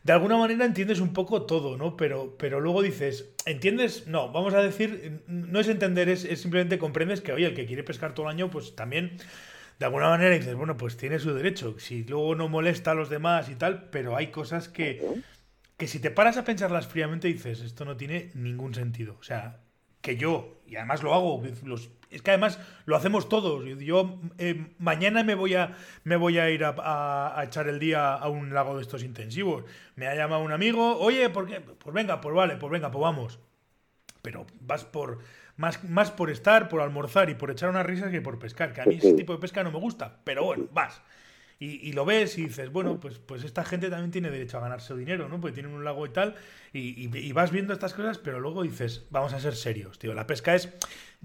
De alguna manera entiendes un poco todo, ¿no? Pero, pero luego dices, ¿entiendes? No, vamos a decir, no es entender, es, simplemente comprendes que, oye, el que quiere pescar todo el año, pues también, de alguna manera dices, bueno, pues tiene su derecho. Si luego no molesta a los demás y tal, pero hay cosas que, que si te paras a pensarlas fríamente dices, esto no tiene ningún sentido. O sea, que yo, y además lo hago, los, es que además lo hacemos todos. Yo eh, mañana me voy a, me voy a ir a, echar el día a un lago de estos intensivos. Me ha llamado un amigo, oye, ¿por qué? Pues venga, pues vale, pues venga, pues vamos. Pero vas por más, más por estar, por almorzar y por echar unas risas que por pescar. Que a mí ese tipo de pesca no me gusta, pero bueno, vas. Y, lo ves y dices, bueno, pues, pues esta gente también tiene derecho a ganarse dinero, ¿no? Porque tienen un lago y tal, y, vas viendo estas cosas, pero luego dices, vamos a ser serios, tío, la pesca es...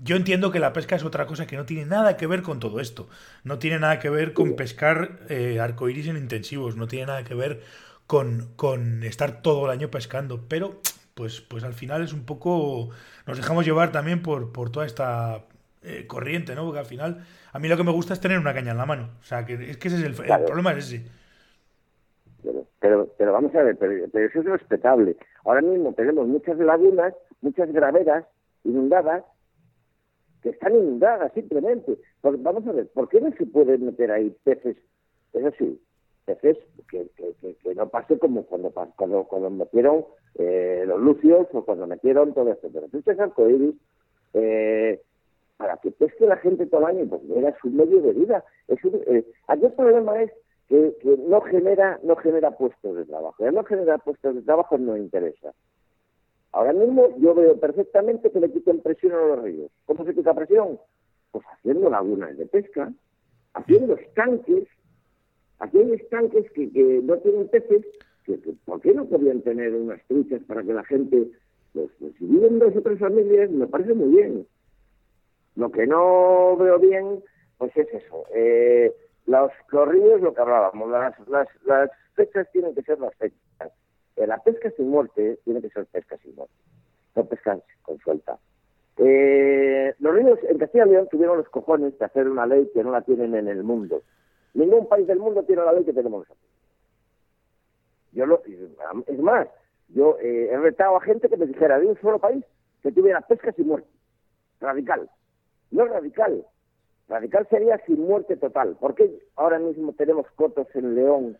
Yo entiendo que la pesca es otra cosa que no tiene nada que ver con todo esto, no tiene nada que ver con pescar eh, arcoiris en intensivos, no tiene nada que ver con, con estar todo el año pescando. Pero, pues, pues al final es un poco. Nos dejamos llevar también por, por toda esta eh, corriente, ¿no? Porque al final, a mí lo que me gusta es tener una caña en la mano. O sea, que es que ese es el, problema, es ese. Pero, pero, vamos a ver, pero, eso es respetable. Ahora mismo tenemos muchas lagunas, muchas graveras inundadas, que están inundadas simplemente. vamos a ver, ¿por qué no se pueden meter ahí peces? Eso sí, peces que, que, que, no pase como cuando, cuando, cuando metieron eh, los lucios o cuando metieron todo esto. Pero peces arcoíris, eh, para que pesque la gente todo el año, pues era su medio de vida. Es eh, aquí el problema es que, no genera no genera puestos de trabajo. Ya no genera puestos de trabajo no interesa. Ahora mismo yo veo perfectamente que le quiten presión a los ríos. ¿Cómo se quita presión? Pues haciendo lagunas de pesca, haciendo estanques. Hay estanques que, que no tienen peces, que, ¿por qué no podían tener unas truchas para que la gente, pues, pues si viven dos o tres familias, me parece muy bien lo que no veo bien, pues es eso. Eh, los, ríos, lo que hablábamos, las, las, las fechas tienen que ser las fechas. Eh, la pesca sin muerte tiene que ser pesca sin muerte, no pesca con suelta. Eh, los ríos en Castilla y León tuvieron los cojones de hacer una ley que no la tienen en el mundo. Ningún país del mundo tiene la ley que tenemos nosotros. Yo lo, es más, yo eh, he retado a gente que me dijera de un solo país que tuviera pesca sin muerte. Radical. No radical. Radical sería sin muerte total. Porque ahora mismo tenemos cotos en León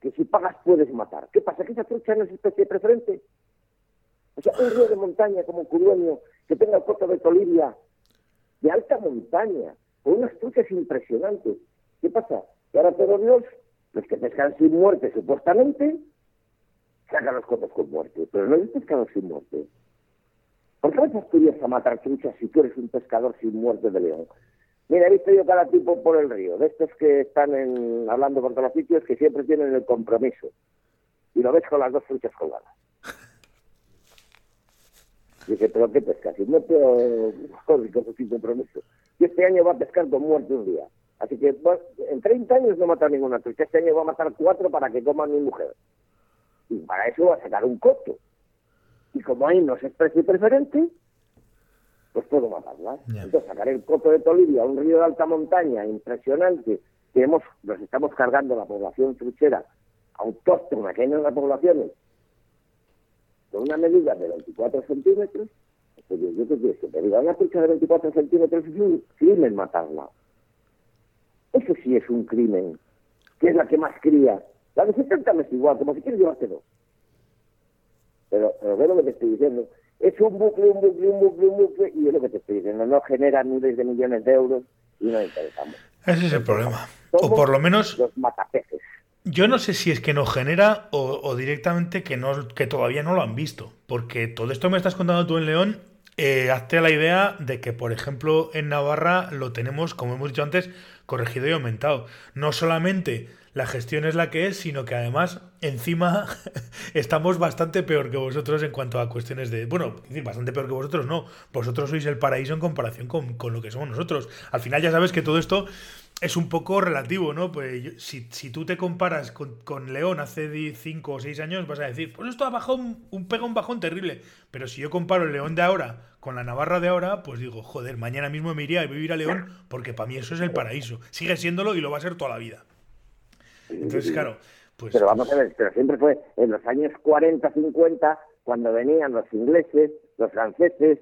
que si pagas puedes matar? ¿Qué pasa? ¿Que esa trucha no es especie preferente? O sea, un río de montaña como Curueño, que tenga el coto de Tolivia, de alta montaña, con unas truchas impresionantes. ¿Qué pasa? Que ahora pero Dios, los que pescan sin muerte supuestamente, sacan los cotos con muerte, pero no hay pescado sin muerte. ¿Por qué vas a a matar truchas si tú eres un pescador sin muerte de león? Mira, he visto yo cada tipo por el río, de estos que están hablando por todos los sitios, que siempre tienen el compromiso. Y lo ves con las dos truchas colgadas. Dice, ¿pero qué pesca? Si no te... Joder, sin compromiso. Y este año va a pescar con muerte un día. Así que en 30 años no mata ninguna trucha. Este año va a matar cuatro para que coman mi mujer. Y para eso va a sacar un coto y como ahí no es especie preferente, pues puedo matarla. Entonces, sacar el coto de Tolivia, un río de alta montaña impresionante, que hemos, nos estamos cargando la población truchera autóctona que hay en las poblaciones, con una medida de 24 centímetros, pues yo, te digo, que te diga, una trucha de 24 centímetros es un crimen matarla. Eso sí es un crimen, que es la que más cría. La de 70 no es igual, como si quieres llevarte dos. Pero, pero ve lo que te estoy diciendo. Es un bucle, un bucle, un bucle, un bucle, y es lo que te estoy diciendo. No genera miles de millones de euros y no interesamos. Ese es el problema. O por lo menos. Los matapeces. Yo no sé si es que no genera o, directamente que, no, que todavía no lo han visto. Porque todo esto me estás contando tú en León eh, hazte la idea de que, por ejemplo, en Navarra lo tenemos, como hemos dicho antes, corregido y aumentado. No solamente la gestión es la que es, sino que además encima estamos bastante peor que vosotros en cuanto a cuestiones de... Bueno, bastante peor que vosotros, no. Vosotros sois el paraíso en comparación con, con lo que somos nosotros. Al final ya sabes que todo esto es un poco relativo, ¿no? Pues si, si tú te comparas con, con, León hace 5 o 6 años, vas a decir, pues esto ha bajado un, un pega un bajón terrible. Pero si yo comparo el León de ahora con la Navarra de ahora, pues digo, joder, mañana mismo me iría a vivir a León porque para mí eso es el paraíso. Sigue siéndolo y lo va a ser toda la vida. Entonces, claro, pues... Pero vamos a ver, pero siempre fue en los años 40, 50, cuando venían los ingleses, los franceses,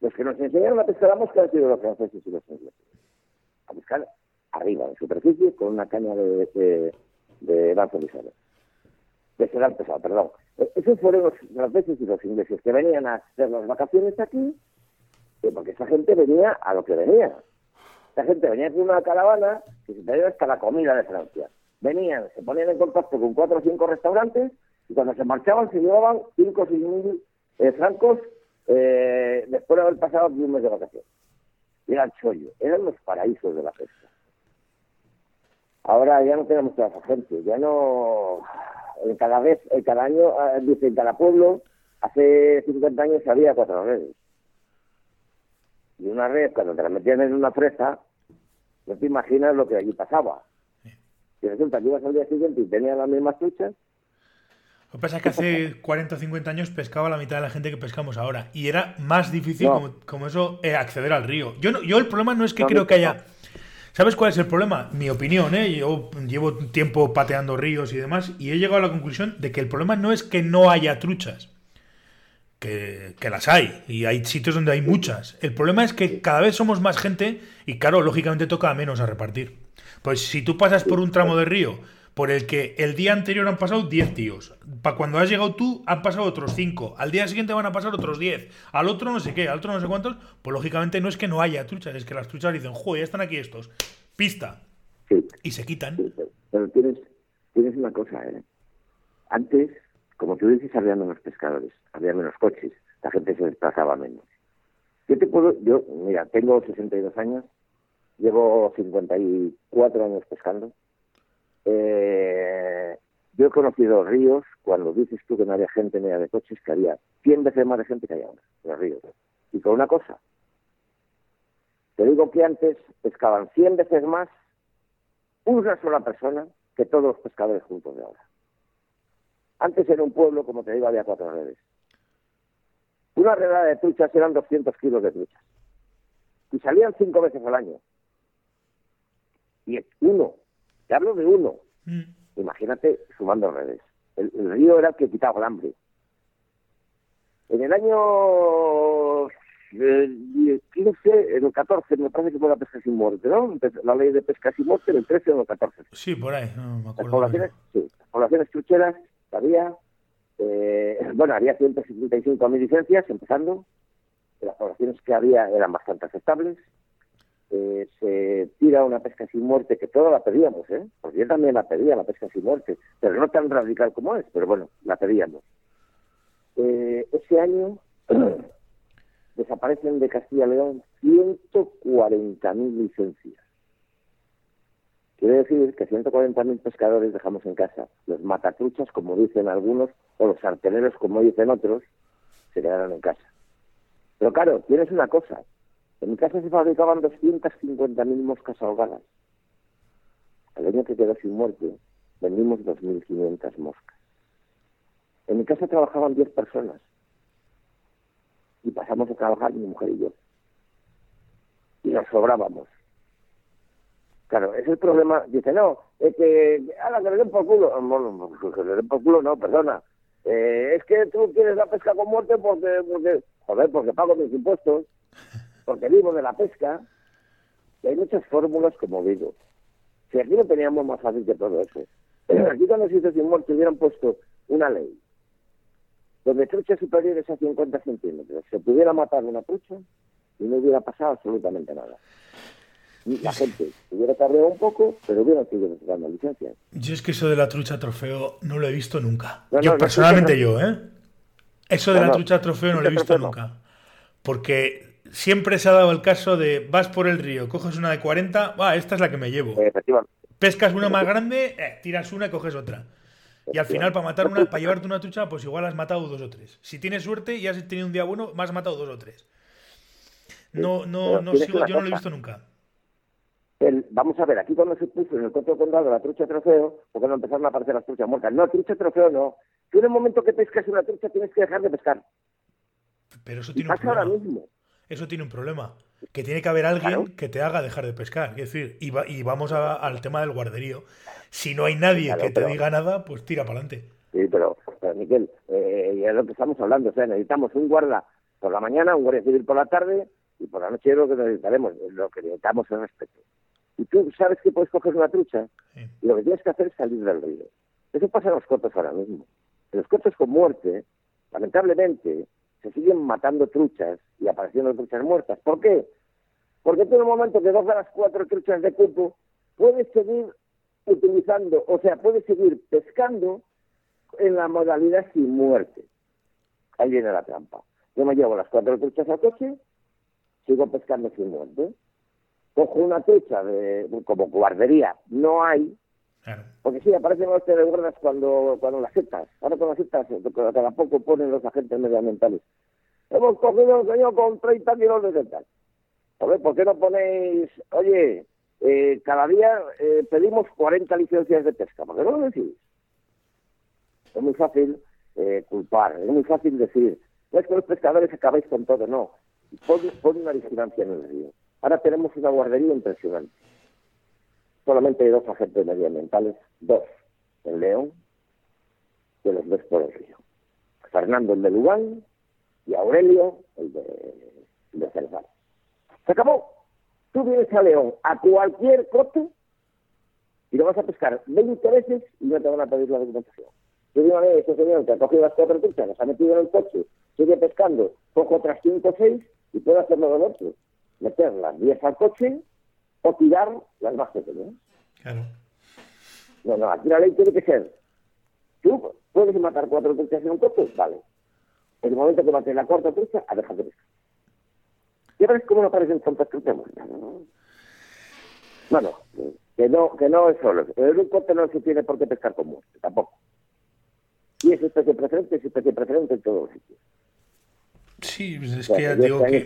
los que nos enseñaron a pescar la mosca han sido los franceses y los ingleses. A buscar arriba, en superficie, con una caña de, de, de De sedal pesado, perdón. E, esos fueron los franceses y los ingleses que venían a hacer las vacaciones aquí, eh, porque esa gente venía a lo que venía. Esa gente venía con una caravana que se traía hasta la comida de Francia venían, se ponían en contacto con cuatro o cinco restaurantes y cuando se marchaban se llevaban cinco o seis mil eh, francos eh, después de haber pasado un mes de vacaciones. Era el chollo, eran los paraísos de la pesca. Ahora ya no tenemos toda esa gente, ya no. En cada vez, en cada año, eh, dice, cada pueblo, hace 50 años había cuatro redes. Y una red, cuando te la metían en una fresa, no te imaginas lo que allí pasaba. Y resulta que ibas al día siguiente y tenías las mismas truchas Lo que pasa es que hace 40 o 50 años pescaba la mitad de la gente que pescamos ahora. Y era más difícil, como, eso, eh, acceder al río. Yo, no, yo el problema no es que creo que haya... ¿Sabes cuál es el problema? Mi opinión, ¿eh? Yo llevo tiempo pateando ríos y demás y he llegado a la conclusión de que el problema no es que no haya truchas, que, que, las hay y hay sitios donde hay muchas. El problema es que cada vez somos más gente y claro, lógicamente toca menos a repartir. Pues si tú pasas por un tramo de río por el que el día anterior han pasado 10 tíos. Para cuando has llegado tú, han pasado otros 5. Al día siguiente van a pasar otros 10. Al otro no sé qué, al otro no sé cuántos. Pues lógicamente no es que no haya truchas, es que las truchas dicen, joder, ya están aquí estos. Pista. Y se quitan. pero tienes, tienes una cosa, ¿eh? Antes, como tú dices, había menos pescadores, había menos coches, la gente se desplazaba menos. Yo te puedo, yo, mira, tengo 62 años, llevo 54 años pescando eh, yo he conocido ríos, cuando dices tú que no había gente ni de coches, que había 100 veces más de gente que hay ahora los ríos. Y con una cosa, te digo que antes pescaban 100 veces más una sola persona que todos los pescadores juntos de ahora. Antes en un pueblo, como te digo, había cuatro redes. Una redada de truchas eran 200 kilos de truchas. Y salían cinco veces al año. Y uno te hablo de uno. Mm. Imagínate sumando redes. El, río era el que quitaba el hambre. En el año 15, en el 14, me parece que fue la pesca sin muerte, ¿no? La ley de pesca sin muerte en el 13 o en el 14. Sí, por ahí, no me acuerdo. Las poblaciones, sí, las poblaciones trucheras había, eh, bueno, había 175.000 licencias empezando, las poblaciones que había eran bastante aceptables, eh, se tira una pesca sin muerte, que todos la pedíamos, ¿eh? Porque yo también la pedía, la pesca sin muerte, pero no tan radical como es, pero bueno, la pedíamos. Eh, ese año desaparecen de Castilla y León 140.000 licencias. Quiere decir que 140.000 pescadores dejamos en casa. Los matatruchas, como dicen algunos, o los arteleros, como dicen otros, se quedaron en casa. Pero claro, tienes una cosa, en mi casa se fabricaban 250.000 moscas ahogadas. El año que quedó sin muerte, vendimos 2.500 moscas. En mi casa trabajaban 10 personas. Y pasamos a trabajar mi mujer y yo. Y nos sobrábamos. Claro, es el problema. Dice, no, es que, a la que le den por culo. Bueno, que le den por culo, no, perdona. Eh, es que tú quieres la pesca con muerte porque, porque, joder, porque pago mis impuestos porque vivo de la pesca, y hay muchas fórmulas, como digo. Si aquí no teníamos más fácil que todo eso. Aquí cuando se hizo sin muerte hubieran puesto una ley donde truchas superiores a 50 centímetros se pudiera matar una trucha y no hubiera pasado absolutamente nada. La gente hubiera tardado un poco, pero hubiera seguido dando licencias. Yo es que eso de la trucha trofeo no lo he visto nunca. yo personalmente yo, ¿eh? Eso de la trucha trofeo no lo he visto nunca. Porque siempre se ha dado el caso de vas por el río, coges una de 40, va, esta es la que me llevo. Pescas una más grande, eh, tiras una y coges otra. Y al final, para matar una, para llevarte una trucha, pues igual has matado dos o tres. Si tienes suerte y has tenido un día bueno, más has matado dos o tres. No, no, no sigo, yo no lo he visto nunca. vamos a ver, aquí cuando se puso en el coto condado la trucha trofeo, porque no empezaron a aparecer las truchas muertas. No, trucha trofeo no. Tú en el momento que pescas una trucha tienes que dejar de pescar. Pero eso tiene un problema. ahora mismo eso tiene un problema. Que tiene que haber alguien que te haga dejar de pescar. Es decir, y, y vamos al tema del guarderío. Si no hay nadie que te diga nada, pues tira para adelante. Sí, pero, pero Miguel, eh, es lo que estamos hablando. O sea, necesitamos un guarda por la mañana, un guardia civil por la tarde, y por la noche lo que necesitaremos. Lo que necesitamos es respeto. Y tú sabes que puedes coger una trucha, y lo que tienes que hacer es salir del río. Eso pasa en los cortos ahora mismo. En los cortos con muerte, lamentablemente, se siguen matando truchas y apareciendo truchas muertas. ¿Por qué? Porque tú en el momento que dos de las cuatro truchas de cupo puedes seguir utilizando, o sea, puedes seguir pescando en la modalidad sin muerte. Ahí viene la trampa. Yo me llevo las cuatro truchas al coche, sigo pescando sin muerte. Cojo una trucha de, como guardería, no hay, porque sí, aparecen los guardas cuando, cuando las setas. Ahora con las setas, cada poco ponen los agentes medioambientales. Hemos cogido un señor con 30 kilos de setas. ver, ¿por qué no ponéis, oye, eh, cada día eh, pedimos 40 licencias de pesca? ¿Por qué no lo decís? es muy fácil eh, culpar, es muy fácil decir, no es que los pescadores acabáis con todo, no. Pon, una vigilancia en el río. Ahora tenemos una guardería impresionante. Solamente hay dos agentes medioambientales, dos, en León, que los ves por el río. Fernando, el de Lugán, y Aurelio, el de, el de Se acabó. Tú vienes a León a cualquier cote y lo vas a pescar 20 veces y no te van a pedir la documentación. Yo digo a este señor que ha cogido las cuatro truchas, las ha metido en el coche, sigue pescando, cojo otras 5 o 6 y puedo hacerlo del otro. Meter las 10 al coche o tirar las más pequeñas. Claro. No, no, aquí la ley tiene que ser. Tú puedes matar cuatro truchas en un coche, vale. En el momento que mates la cuarta trucha, a dejar de pescar. ¿Ya ves cómo no aparecen tantas truchas? Bueno, que no, que no es solo. En un coche no se tiene por qué pescar con muerte, tampoco. Y es especie preferente, es especie preferente en todos los sitios. Sí, pues es que ya digo que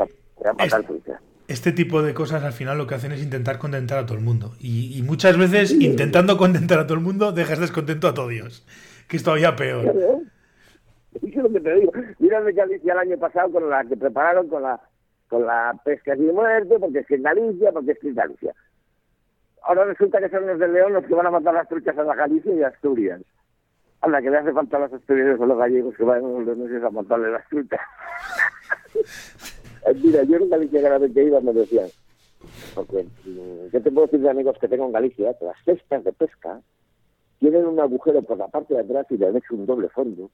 este, tipo de cosas al final lo que hacen es intentar contentar a todo el mundo. Y, muchas veces intentando contentar a todo el mundo dejas descontento a todo Dios, que es todavía peor. es lo que te digo. Mira Galicia el año pasado con la que prepararon con la con la pesca sin muerte, porque es que en Galicia, porque es que en Galicia. Ahora resulta que son los de León los que van a matar las truchas a la Galicia y a Asturias. A la que le hace falta a los asturianos o los gallegos que vayan a los leoneses a matarle las truchas. Mira, yo en Galicia cada vez que iba me decían, porque yo mm, te puedo decir de amigos que tengo en Galicia, que las cestas de pesca tienen un agujero por la parte de atrás y le han hecho un doble fondo,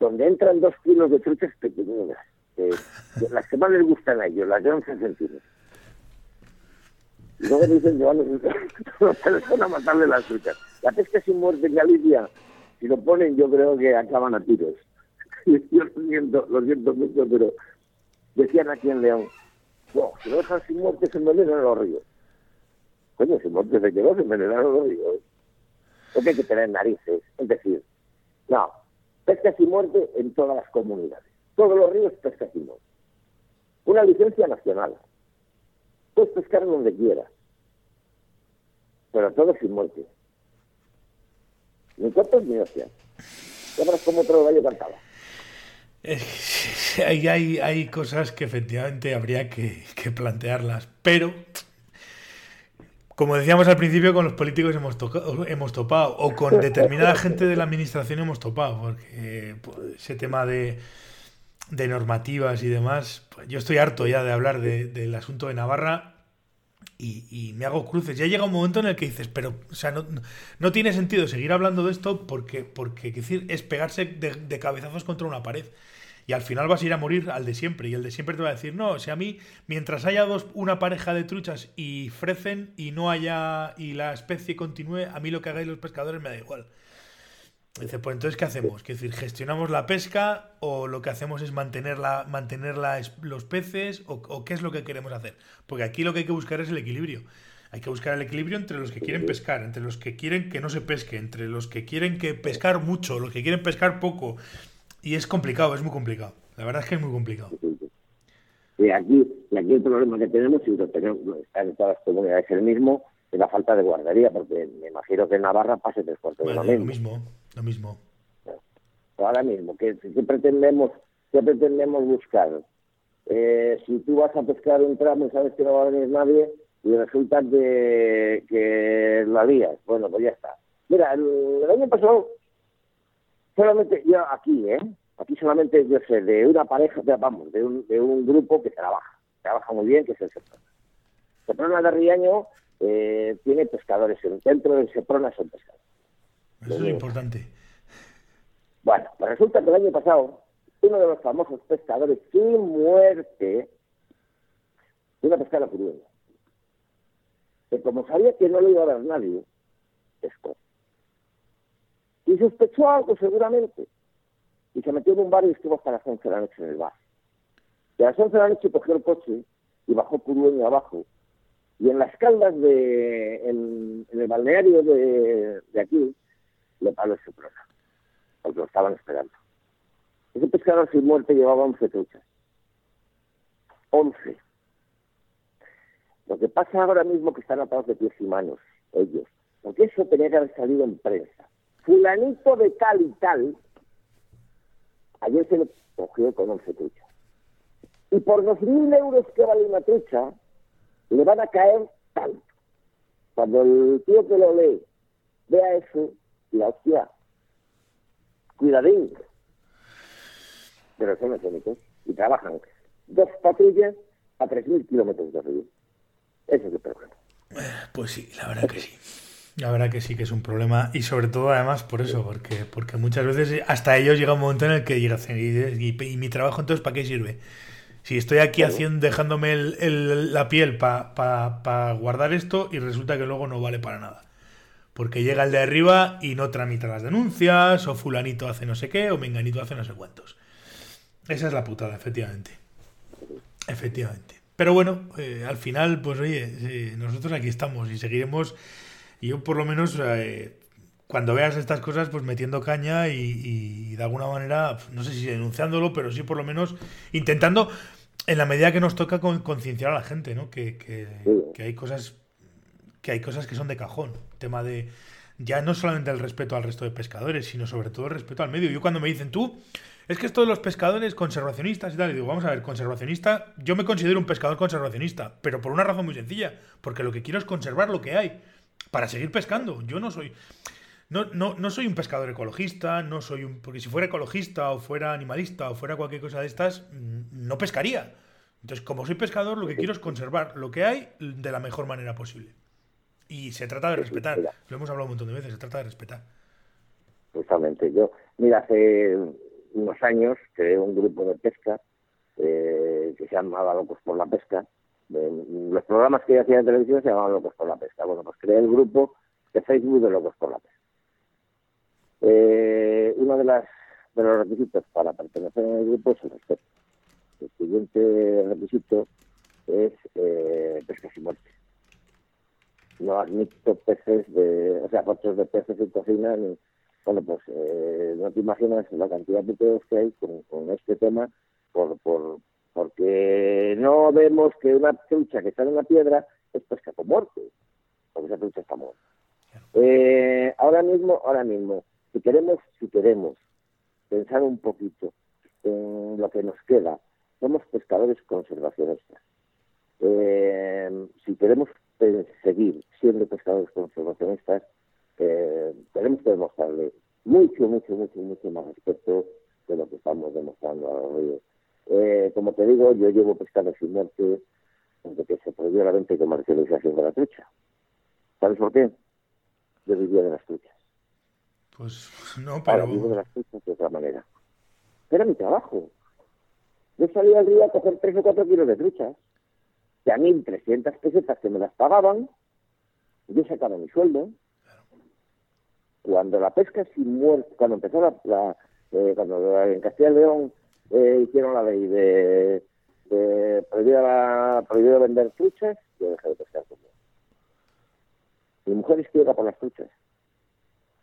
donde entran dos kilos de truchas pequeñinas, las que más les gustan a ellos, las de 11 centímetros. Y luego dicen que van a matarle las truchas. La pesca sin muerte en Galicia si lo ponen yo creo que acaban a tiros. yo lo siento, lo siento mucho, pero decían aquí en León, no, si lo dejan sin muerte se envenenan los ríos. Coño, sin muerte se quedó, se envenenaron los ríos. Porque hay que tener narices. Es decir, no, pesca sin muerte en todas las comunidades. Todos los ríos pesca sin muerte. Una licencia nacional. Puedes pescar donde quieras. Pero todo sin muerte ni cortos ni hostias. Ya verás cómo otro gallo cantaba. hay, hay, cosas que efectivamente habría que, plantearlas, pero como decíamos al principio, con los políticos hemos, tocado, hemos topado, o con determinada gente de la administración hemos topado, porque pues, ese tema de, de, normativas y demás, pues, yo estoy harto ya de hablar del asunto de Navarra y, me hago cruces. Ya llega un momento en el que dices, pero, o sea, no, no tiene sentido seguir hablando de esto porque, porque decir, es pegarse de, cabezazos contra una pared. Y al final vas a ir a morir al de siempre. Y el de siempre te va a decir, no, o sea, a mí, mientras haya dos, una pareja de truchas y frecen y no haya, y la especie continúe, a mí lo que hagáis los pescadores me da igual. Dice, pues entonces, ¿qué hacemos? ¿Que decir, gestionamos la pesca o lo que hacemos es mantener, mantener los peces o, qué es lo que queremos hacer? Porque aquí lo que hay que buscar es el equilibrio. Hay que buscar el equilibrio entre los que quieren pescar, entre los que quieren que no se pesque, entre los que quieren que pescar mucho, los que quieren pescar poco. Y es complicado, es muy complicado. La verdad es que es muy complicado. Y aquí, y aquí el problema que tenemos, y lo tenemos, está en todas las comunidades el mismo, es la falta de guardería, porque me imagino que en Navarra pase tres cuartos de lo mismo. Lo mismo, Ahora mismo, ¿qué, pretendemos, qué pretendemos buscar? Eh, si tú vas a pescar un tramo y sabes que no va a venir nadie y resulta que, que la lías, bueno, pues ya está. Mira, el, año pasado, solamente yo aquí, ¿eh? Aquí solamente yo sé de una pareja, vamos, de un, de un grupo que trabaja, trabaja muy bien, que es el Seprona. Seprona de Riaño eh, tiene pescadores, dentro del Seprona son pescadores. Eso es importante. Bueno, pues resulta que el año pasado, uno de los famosos pescadores sin muerte, iba a pescar a Purueña. Que como sabía que no lo iba a ver nadie, pescó. Y sospechó algo seguramente. Y se metió en un bar y estuvo hasta las 11 de la noche en el bar. Y a las 11 de la noche cogió el coche y bajó Purueña abajo. Y en las caldas de, en, el balneario de, de aquí, le paró ese problema, porque lo estaban esperando. Ese pescador sin muerte llevaba 11 truchas. 11. Lo que pasa ahora mismo que están atados de pies y manos, ellos, porque eso tenía que haber salido en prensa. Fulanito de tal y tal Ayer se lo cogió con 11 truchas. Y por 2.000 euros que vale una trucha, le van a caer tanto. Cuando el tío que lo lee vea eso, la hostia, cuidadín. Pero son mecánicos y trabajan dos patrullas a 3.000 kilómetros de río. Ese es el problema. Pues sí, la verdad que sí. La verdad que sí que es un problema y sobre todo además por eso, porque, porque muchas veces hasta ellos llega un momento en el que llega y, y, mi trabajo entonces ¿para qué sirve? Si estoy aquí haciendo, dejándome la piel para guardar esto y resulta que luego no vale para nada. Porque llega el de arriba y no tramita las denuncias, o fulanito hace no sé qué, o menganito hace no sé cuántos. Esa es la putada, efectivamente. Efectivamente. Pero bueno, eh, al final, pues oye, nosotros aquí estamos y seguiremos y yo por lo menos, eh, cuando veas estas cosas, pues metiendo caña y, de alguna manera, no sé si denunciándolo, pero sí por lo menos intentando, en la medida que nos toca, concienciar a la gente, ¿no? Que, que, hay cosas que hay cosas que son de cajón. Tema de ya no solamente el respeto al resto de pescadores, sino sobre todo el respeto al medio. Yo cuando me dicen tú, es que esto de los pescadores conservacionistas y tal, y digo, vamos a ver, conservacionista, yo me considero un pescador conservacionista, pero por una razón muy sencilla, porque lo que quiero es conservar lo que hay para seguir pescando. Yo no soy. No, no, no soy un pescador ecologista, no soy un. Porque si fuera ecologista o fuera animalista o fuera cualquier cosa de estas, mm, no pescaría. Entonces, como soy pescador, lo que quiero es conservar lo que hay de la mejor manera posible. Y se trata de respetar. Lo hemos hablado un montón de veces, se trata de respetar. Justamente. Yo, mira, hace unos años creé un grupo de pesca eh, que se llamaba Locos por la Pesca los programas que yo hacía en televisión se llamaban Locos por la Pesca. Bueno, pues creé el grupo de Facebook de Locos por la Pesca. Eh, uno de, las, de los requisitos para pertenecer en el grupo es el respeto. El siguiente requisito es eh, pesca sin muerte. No admito peces de, o sea, fotos de peces en cocina. Ni, bueno, pues eh, no te imaginas la cantidad de pedos que hay con, este tema por, porque no vemos que una trucha que está en una piedra es pesca con muerte, porque esa trucha está muerta. Eh, ahora mismo, ahora mismo, si queremos, si queremos pensar un poquito en lo que nos queda, somos pescadores conservacionistas. Eh, si queremos seguir siendo pescadores conservacionistas, eh, tenemos que demostrarle mucho, mucho, mucho, mucho más respeto de lo que estamos demostrando a los ríos. Eh, como te digo, yo llevo pescando sin muerte desde que se prohibió la venta y comercialización de la trucha. ¿Sabes por qué? Yo vivía de las truchas. Pues no, pero... Ahora vivo de las truchas de otra manera. Era mi trabajo. Yo salía al día a coger tres o cuatro kilos de truchas, que a mí trescientas pesetas que me las pagaban, yo sacaba mi sueldo. Cuando la pesca sin muerte, cuando empezó la, eh, cuando en Castilla y León eh, hicieron la ley de, de prohibido, vender truchas, yo dejé de pescar con Mi mujer izquierda por las truchas.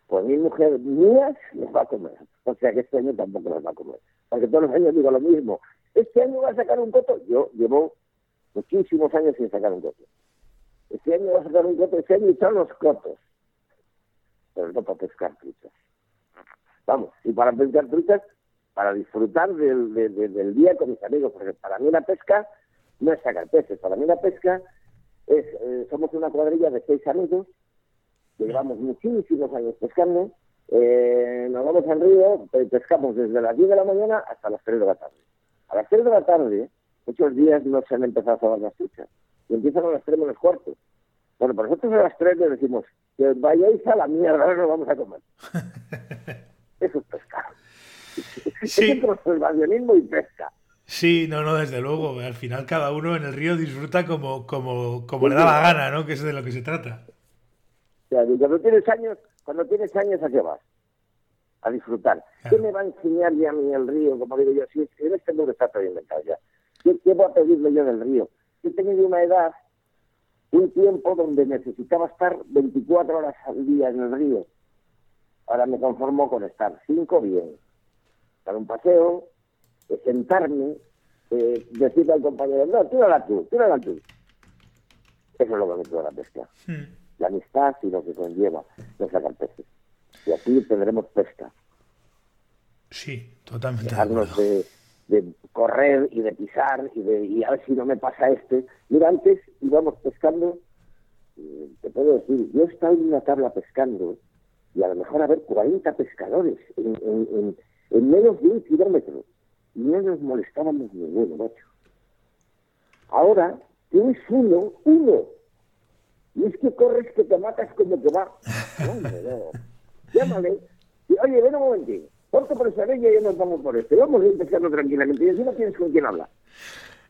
Pues mi mujer mías las va a comer. O sea que este año tampoco las va a comer. Porque todos los años digo lo mismo. Este año va a sacar un coto. Yo llevo muchísimos años sin sacar un coto. Este año va a sacar un coto. Este año están los cotos. Pero no para pescar truchas. Vamos, y para pescar truchas para disfrutar del, del, día con mis amigos, porque para mí la pesca no es sacar peces, para mí la pesca es, eh, somos una cuadrilla de seis amigos, que llevamos muchísimos años pescando, eh, nos vamos al río, pescamos desde las 10 de la mañana hasta las 3 de la tarde. A las 3 de la tarde, muchos días no se han empezado a tomar las truchas, y empiezan a las 3 menos cuarto. Bueno, por nosotros a las 3 le decimos, que vayáis a la mierda, ahora nos vamos a comer. Eso es pescar. Sí. conservacionismo y pesca. Sí, no, no, desde luego. Al final cada uno en el río disfruta como, como, como le da la gana, ¿no? Que es de lo que se trata. cuando tienes años, cuando tienes años, ¿a qué vas? A disfrutar. ¿Qué me va a enseñar ya a mí el río? Como digo yo, si en este mundo está todo inventado ya. ¿Qué, ¿Qué, voy a pedirle yo del río? He tenido una edad, un tiempo donde necesitaba estar 24 horas al día en el río. Ahora me conformo con estar cinco bien, dar un paseo, sentarme, eh, decirle al compañero, no, tírala tú, tírala tú. Eso es lo que me queda la pesca. Hmm. La amistad y lo que conlleva no sacar peces. Y aquí tendremos pesca. Sí, totalmente. Dejarnos de, de, correr y de pisar y de y a ver si no me pasa este. Mira, antes íbamos pescando, eh, te puedo decir, yo estaba en una tabla pescando y a lo mejor haber 40 pescadores en, en, en, menos de un kilómetro no nos molestábamos ninguno, macho. Ahora tienes uno, uno. Y es que corres que te matas como que va. No, no. Llámale. Y, Oye, ven un momentín. Ponte por esa y ya nos vamos por este. Vamos a empezarlo tranquilamente. Y así no tienes con quién hablar.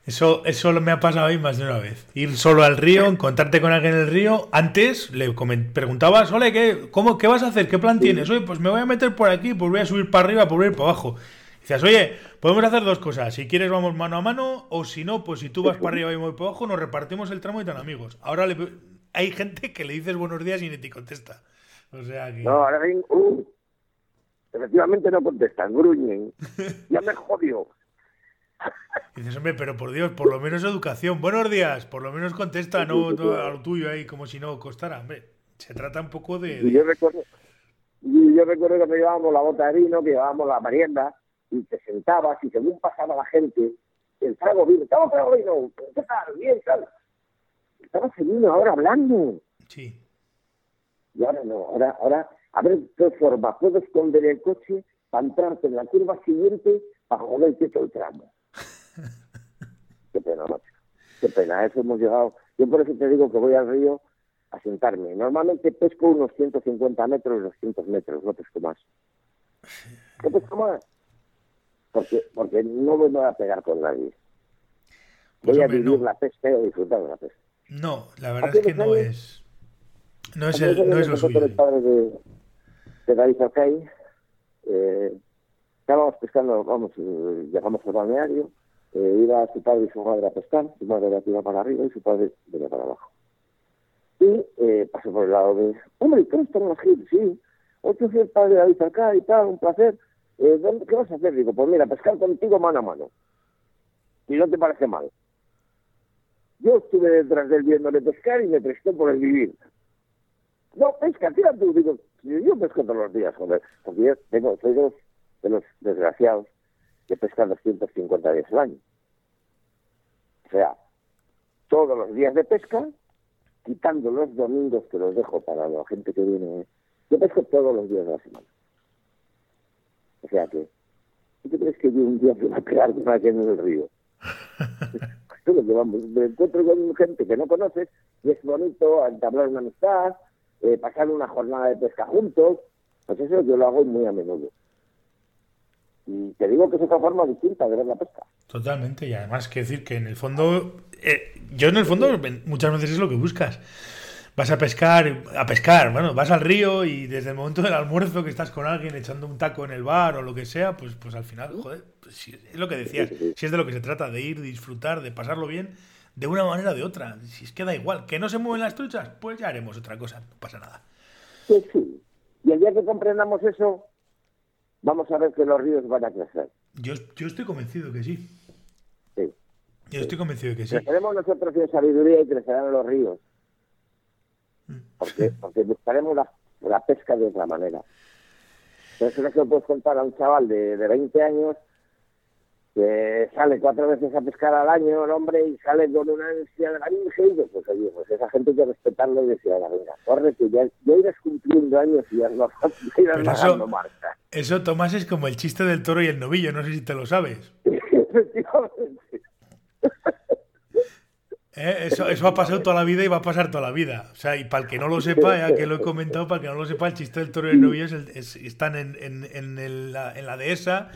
Eso, eso me ha pasado a mí más de una vez. Ir solo al río, encontrarte con alguien en el río. Antes le preguntabas, ole, ¿qué, cómo, ¿qué vas a hacer? ¿Qué plan tienes? Oye, pues me voy a meter por aquí, pues voy a subir para arriba, pues voy a ir para abajo. Dices, oye, podemos hacer dos cosas. Si quieres, vamos mano a mano, o si no, pues si tú vas para arriba y yo voy para abajo, nos repartimos el tramo y tan amigos. Ahora le, hay gente que le dices buenos días y ni te contesta. O sea que... No, ahora uh, efectivamente no contestan, gruñen. Ya me jodió. Y dices, hombre, pero por Dios, por lo menos educación. Buenos días, por lo menos contesta, no, no a lo tuyo ahí, como si no costara. Hombre, se trata un poco de. Yo recuerdo, yo recuerdo que me llevábamos la bota de vino, que llevábamos la merienda, y te sentabas, y según pasaba la gente, el trago vino, estamos trago vino, ¿qué tal? Bien, tal. Estabas en vino ahora hablando. Sí. Y ahora no, ahora, ahora, a ver qué forma puedo esconder el coche para entrarte en la curva siguiente para joderte todo el tramo. Qué pena, macho. Qué pena, a eso hemos llegado. Yo por eso te digo que voy al río a sentarme. Normalmente pesco unos 150 metros, 200 metros, no pesco más. ¿Qué pesco más? Porque, porque no me voy a pegar con nadie. Pues Voy a hombre, vivir no. la pesca y a disfrutar de la pesca. No, la verdad es que no años- es. No es, el, no es lo suyo. padre de, de David Arcay. Eh, estábamos pescando, vamos, eh, llegamos al balneario, eh, iba su padre y su madre a pescar, su madre la tiraba para arriba y su padre venía para abajo. Y eh, pasó por el lado de, hombre, ¿qué están en la Gil? Sí, ocho el padre de Arcay y tal, un placer. Eh, ¿dónde- ¿Qué vas a hacer? Digo, pues mira, pescar contigo mano a mano. Si no te parece mal. Yo estuve detrás del viéndole pescar y me prestó por el vivir. No, pesca, tira tú. Digo, yo pesco todos los días, joder. Porque yo tengo, soy de los, de los desgraciados que pescan 250 días al año. O sea, todos los días de pesca, quitando los domingos que los dejo para la gente que viene. Yo pesco todos los días de la semana. O sea que, ¿tú crees que yo un día me voy a pegar con alguien en el río? Lo que vamos. Me encuentro con gente que no conoces y es bonito entablar una amistad, eh, pasar una jornada de pesca juntos. Pues eso yo lo hago muy a menudo. Y te digo que es otra forma distinta de ver la pesca. Totalmente, y además que decir que en el fondo, eh, yo en el fondo muchas veces es lo que buscas. Vas a pescar, a pescar, bueno, vas al río y desde el momento del almuerzo que estás con alguien echando un taco en el bar o lo que sea, pues, pues al final, joder, pues si- es lo que decías, si es de lo que se trata, de ir, disfrutar, de pasarlo bien, de una manera o de otra. Si es que da igual, que no se mueven las truchas, pues ya haremos otra cosa, no pasa nada. Sí, sí. Y el día que comprendamos eso, vamos a ver que los ríos van a crecer. Yo, yo estoy convencido que sí. Sí. Yo estoy convencido de que sí. Creceremos nosotros en sabiduría y crecerán los ríos. Mm. Porque, porque buscaremos la, la pesca de otra manera. Pero eso no se lo puedes contar a un chaval de, de 20 años que sale cuatro veces a pescar al año el hombre y sale con una ansia de la Virgen, y pues oye, pues esa gente hay que respetarlo y decir, "Ahora, venga, corre que ya, ya irás cumpliendo años y ya no irás eso- marca. Eso, Tomás, es como el chiste del toro y el novillo, no sé si te lo sabes. Efectivamente. ¿Eh? Eso, eso ha pasado toda la vida y va a pasar toda la vida. O sea, y para el que no lo sepa, ya que lo he comentado, para el que no lo sepa, el chiste del toro y el novillo es el- es- están en, en, en, el- la, en la dehesa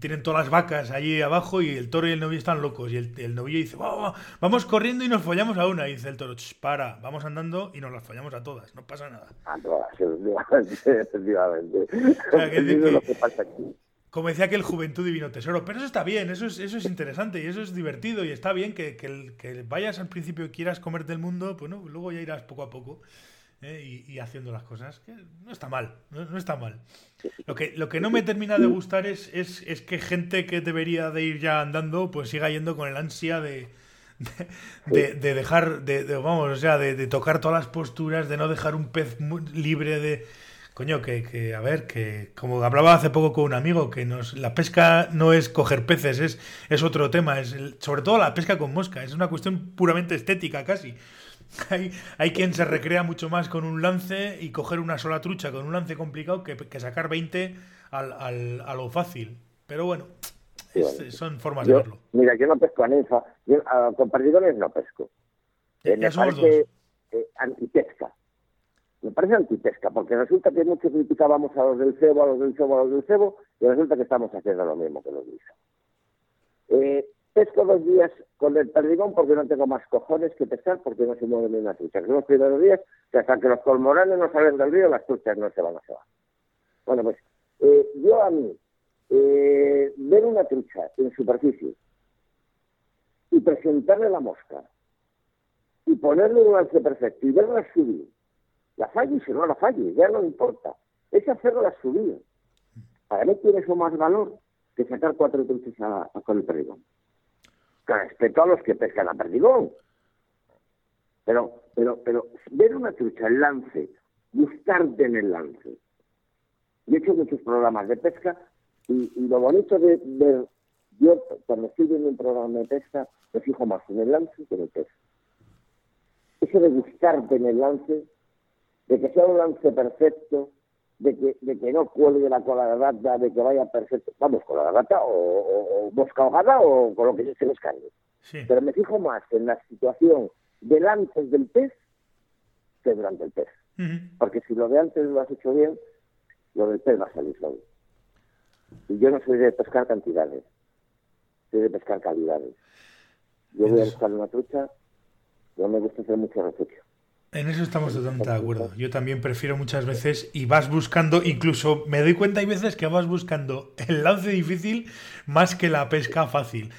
tienen todas las vacas allí abajo y el toro y el novillo están locos. Y el, el novillo dice, "Va, va, vamos corriendo y nos follamos a una. Y dice el toro, "Ch, para, vamos andando y nos las follamos a todas, no pasa nada. A todas, efectivamente. efectivamente. sea, que Eso decir es lo que- que pasa aquí. Como decía que el juventud divino tesoro, pero eso está bien, eso es, eso es interesante y eso es divertido y está bien que, que, que vayas al principio y quieras comerte el mundo, pues no, luego ya irás poco a poco ¿eh? y, haciendo las cosas, que no está mal, no, está mal. Lo que, lo que no me termina de gustar es, es, es que gente que debería de ir ya andando, pues siga yendo con el ansia de, de, de- de dejar, de, vamos, o sea, de, tocar todas las posturas, de no dejar un pez libre de coño, que, a ver, que como hablaba hace poco con un amigo, que nos, la pesca no es coger peces, es, es otro tema, es sobre todo la pesca con mosca, es una cuestión puramente estética casi. Hay, hay quien se recrea mucho más con un lance y coger una sola trucha con un lance complicado que, sacar 20 al, al, a lo fácil. Pero bueno, son formas de verlo. Mira, yo no pesco a ninfa, yo, con perdigones no pesco. Eh, me parece eh, antipesca me parece antipesca, porque resulta que muchos criticábamos a los del cebo, a los del cebo, a los del cebo, y resulta que estamos haciendo lo mismo que los guisos. Eh, pesco dos días con el perdigón porque no tengo más cojones que pescar porque no se mueve ni una trucha. Que los primeros días, que hasta que los colmoranes no salen del río, las truchas no se van a cebar. Bueno, pues eh, yo a mí, eh, ver una trucha en superficie y presentarle la mosca y ponerle un lance perfecto y verla subir la falle si no la falle, ya no importa. Es hacerla subir. Para mí tiene eso más valor que sacar cuatro truchas a, con el perdigón. Con respecto a los que pescan a perdigón. Pero, pero, pero, ver una trucha en lance, gustarte en el lance. Yo he hecho muchos programas de pesca y, lo bonito de ver, yo cuando estoy viendo un programa de pesca, me fijo más en el lance que en el pez. Eso de gustarte en el lance de que sea un lance perfecto, de que, de que no cuelgue la cola de rata, de que vaya perfecto, vamos, con la rata o, o, mosca ahogada o con lo que se les caiga. Pero me fijo más en la situación del antes del pez que durante el pez. Porque si lo de antes lo has hecho bien, lo del pez va a salir solo. Y yo no soy de pescar cantidades, soy de pescar calidades. Yo voy a buscar una trucha, no me gusta hacer mucho refugio. En eso estamos totalmente de acuerdo. Yo también prefiero muchas veces y vas buscando, incluso me doy cuenta hay veces que vas buscando el lance difícil más que la pesca fácil.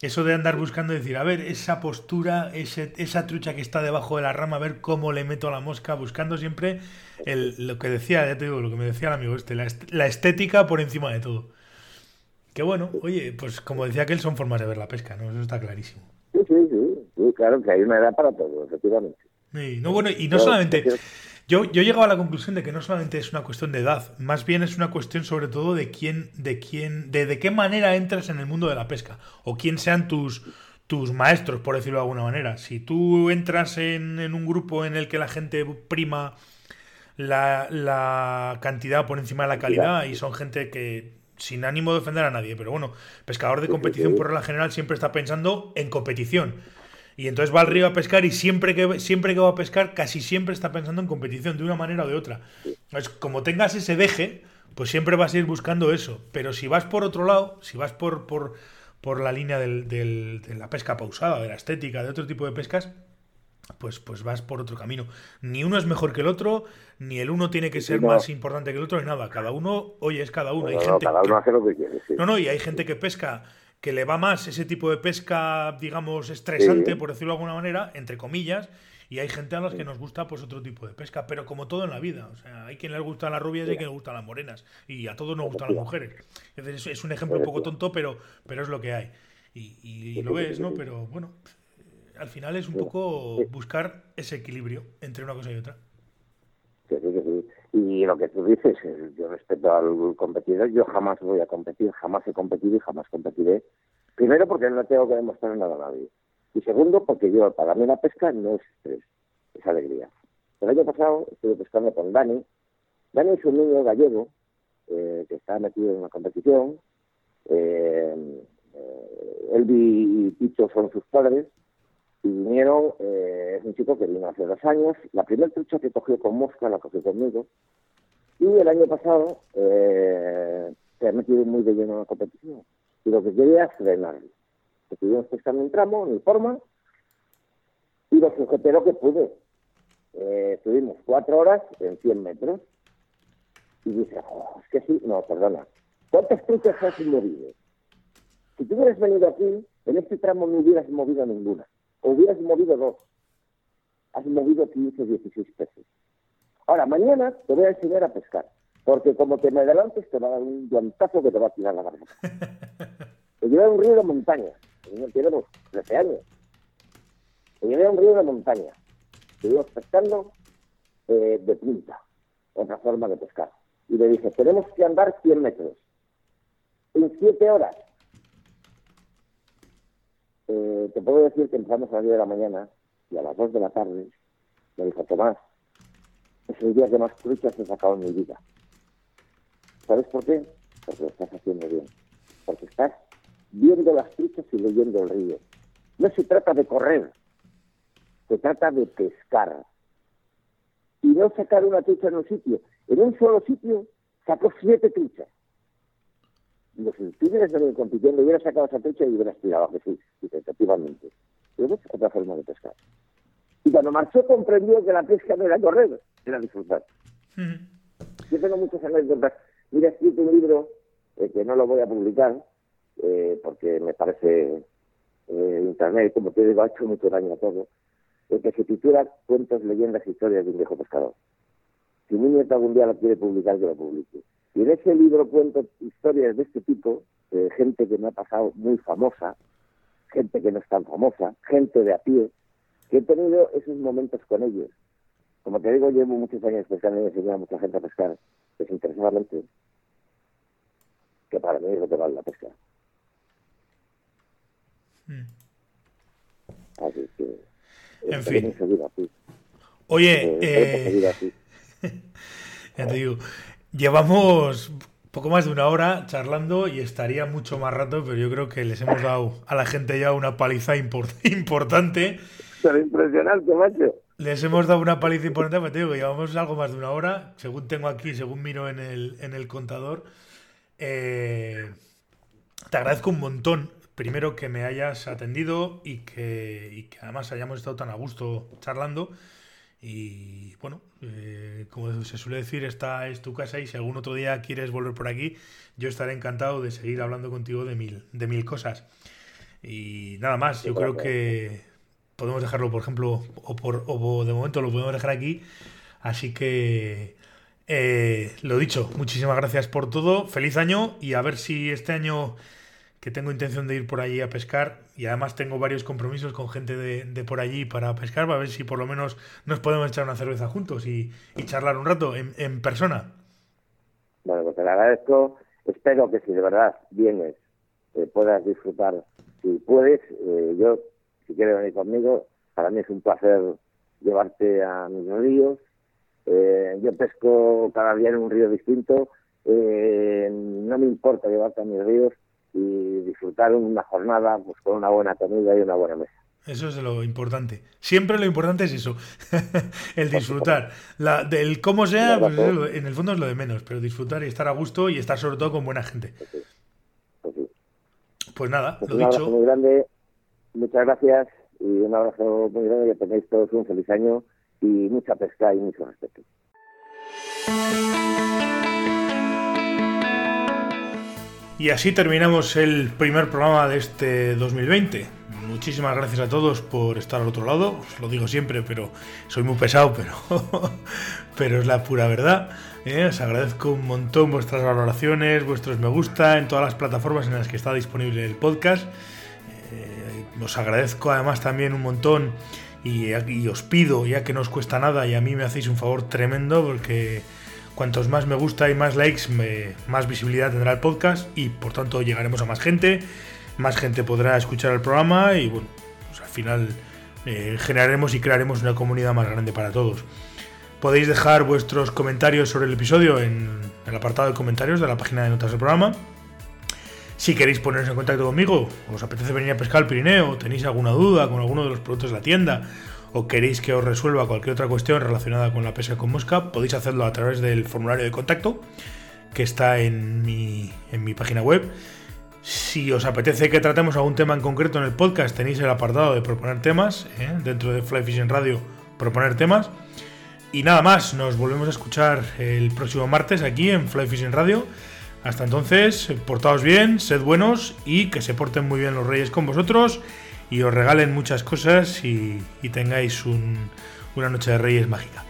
Eso de andar buscando decir, a ver, esa postura, ese, esa trucha que está debajo de la rama, a ver cómo le meto a la mosca, buscando siempre el, lo que decía, ya te digo, lo que me decía el amigo este, la, la estética por encima de todo. Que bueno, oye, pues como decía que él son formas de ver la pesca, ¿no? Eso está clarísimo. Sí, sí, sí, claro que hay una edad para todo, efectivamente no, bueno, y no solamente. Yo, yo he llegado a la conclusión de que no solamente es una cuestión de edad, más bien es una cuestión sobre todo de quién, de quién, de, de qué manera entras en el mundo de la pesca, o quién sean tus, tus maestros, por decirlo de alguna manera. Si tú entras en, en un grupo en el que la gente prima la, la, cantidad por encima de la calidad y son gente que, sin ánimo de ofender a nadie, pero bueno, pescador de competición por regla general siempre está pensando en competición. Y entonces va al río a pescar y siempre que, siempre que va a pescar, casi siempre está pensando en competición, de una manera o de otra. Es como tengas ese deje, pues siempre vas a ir buscando eso. Pero si vas por otro lado, si vas por, por, por la línea del, de la pesca pausada, de la estética, de otro tipo de pescas, pues, pues vas por otro camino. Ni uno es mejor que el otro, ni el uno tiene que ser más importante que el otro, ni nada. Cada uno, oye, es cada uno. hay gente cada uno hace lo que quiere. No, no, y hay gente que pesca que le va más ese tipo de pesca, digamos, estresante, por decirlo de alguna manera, entre comillas, y hay gente a las que nos gusta pues otro tipo de pesca, pero como todo en la vida, o sea, hay quien le gusta las rubias y hay quien le gustan las morenas, y a todos nos gustan las mujeres. Es un ejemplo un poco tonto, pero, pero es lo que hay. Y, lo ves, ¿no? Pero bueno, al final es un poco buscar ese equilibrio entre una cosa y otra. Y lo que tú dices, yo respeto al competidor, yo jamás voy a competir, jamás he competido y jamás competiré. Primero porque no tengo que demostrar nada a nadie. Y segundo porque yo, para mí la pesca no es estrés, es alegría. El año pasado estuve pescando con Dani. Dani es un niño gallego eh, que está metido en una competición. Eh, eh, Elvi y Picho son sus padres y vinieron, eh, es un chico que vino hace dos años, la primera trucha que cogió con mosca la cogió conmigo, y el año pasado eh, se ha metido muy de lleno en la competición, y lo que quería es frenarlo. Estuvimos pescando un tramo, en forma, y lo sujeté lo que pude. Eh, estuvimos cuatro horas en 100 metros, y dice, oh, es que sí, no, perdona, ¿cuántas truchas has movido? Si tú hubieras venido aquí, en este tramo no hubieras movido ninguna hubieras movido dos. Has movido 15, 16 peces. Ahora, mañana te voy a enseñar a pescar, porque como te me adelantes te va a dar un guantazo que te va a tirar la garganta. Te llevé a un río de montaña, tenemos 13 años. Te llevé a un río de montaña. Estuvimos pescando eh, de punta. otra forma de pescar. Y le dije, tenemos que andar 100 metros en 7 horas. Eh, te puedo decir que empezamos a las 10 de la mañana y a las 2 de la tarde me dijo, Tomás, es el día que más truchas he sacado en mi vida. ¿Sabes por qué? Porque lo estás haciendo bien. Porque estás viendo las truchas y leyendo el río. No se trata de correr, se trata de pescar. Y no sacar una trucha en un sitio. En un solo sitio sacó siete truchas. Si tú hubieras venido compitiendo, hubieras sacado esa trucha y hubieras tirado a Jesús, efectivamente. Pero es otra forma de pescar. Y cuando marchó comprendió que la pesca no era correr, era disfrutar. Yo tengo muchas anécdotas. Mira, escrito un libro eh, que no lo voy a publicar eh, porque me parece eh, Internet, como te digo, ha hecho mucho daño a todo, el que se titula Cuentos, leyendas, historias de un viejo pescador. Si mi nieto algún día lo quiere publicar, que lo publique. Y en ese libro cuento historias de este tipo, gente que me ha pasado muy famosa, gente que no es tan famosa, gente de a pie, que he tenido esos momentos con ellos. Como te digo, llevo muchos años pescando y enseñando a mucha gente a pescar desinteresadamente, que para mí es lo que vale la pesca. Mm. Así que, en fin. Oye, eh, ya te digo, llevamos poco más de una hora charlando y estaría mucho más rato, pero yo creo que les hemos dado a la gente ya una paliza importante. Pero impresionante, macho. Les hemos dado una paliza importante, pero te digo que llevamos algo más de una hora, según tengo aquí, según miro en el, en el contador. Eh, te agradezco un montón primero que me hayas atendido y que, además hayamos estado tan a gusto charlando. Y bueno, eh, como se suele decir, esta es tu casa y si algún otro día quieres volver por aquí, yo estaré encantado de seguir hablando contigo de mil, de mil cosas. Y nada más, yo creo que podemos dejarlo, por ejemplo, o, por, de momento lo podemos dejar aquí. Así que, eh, lo dicho, muchísimas gracias por todo, feliz año y a ver si este año que tengo intención de ir por allí a pescar y además tengo varios compromisos con gente de, por allí para pescar, para ver si por lo menos nos podemos echar una cerveza juntos y, charlar un rato en, persona. Bueno, pues te lo agradezco. Espero que si de verdad vienes eh, puedas disfrutar. Si puedes, eh, yo, si quieres venir conmigo, para mí es un placer llevarte a mis ríos. Eh, yo pesco cada día en un río distinto. no me importa llevarte a mis ríos y disfrutar una jornada pues con una buena comida y una buena mesa. Eso es lo importante. Siempre lo importante es eso, el disfrutar. La, del cómo sea, pues en el fondo es lo de menos, pero disfrutar y estar a gusto y estar sobre todo con buena gente. Pues, pues, pues nada, lo un dicho. muy grande, muchas gracias y un abrazo muy grande, que tengáis todos un feliz año y mucha pesca y mucho respeto. Y así terminamos el primer programa de este 2020. Muchísimas gracias a todos por estar al otro lado. Os lo digo siempre, pero soy muy pesado, pero, pero es la pura verdad. ¿eh? Os agradezco un montón vuestras valoraciones, vuestros me gusta en todas las plataformas en las que está disponible el podcast. Os agradezco además también un montón y, os pido, ya que no os cuesta nada y a mí me hacéis un favor tremendo porque Cuantos más me gusta y más likes, más visibilidad tendrá el podcast y por tanto llegaremos a más gente, más gente podrá escuchar el programa y bueno, pues al final eh, generaremos y crearemos una comunidad más grande para todos. Podéis dejar vuestros comentarios sobre el episodio en el apartado de comentarios de la página de notas del programa. Si queréis poneros en contacto conmigo, os apetece venir a pescar al Pirineo, tenéis alguna duda con alguno de los productos de la tienda, o queréis que os resuelva cualquier otra cuestión relacionada con la pesca con mosca, podéis hacerlo a través del formulario de contacto que está en mi, en mi página web. Si os apetece que tratemos algún tema en concreto en el podcast, tenéis el apartado de proponer temas, ¿eh? dentro de Fly Fishing Radio, proponer temas. Y nada más, nos volvemos a escuchar el próximo martes aquí en Fly Fishing Radio. Hasta entonces, portaos bien, sed buenos y que se porten muy bien los reyes con vosotros y os regalen muchas cosas y, tengáis una noche de reyes mágica.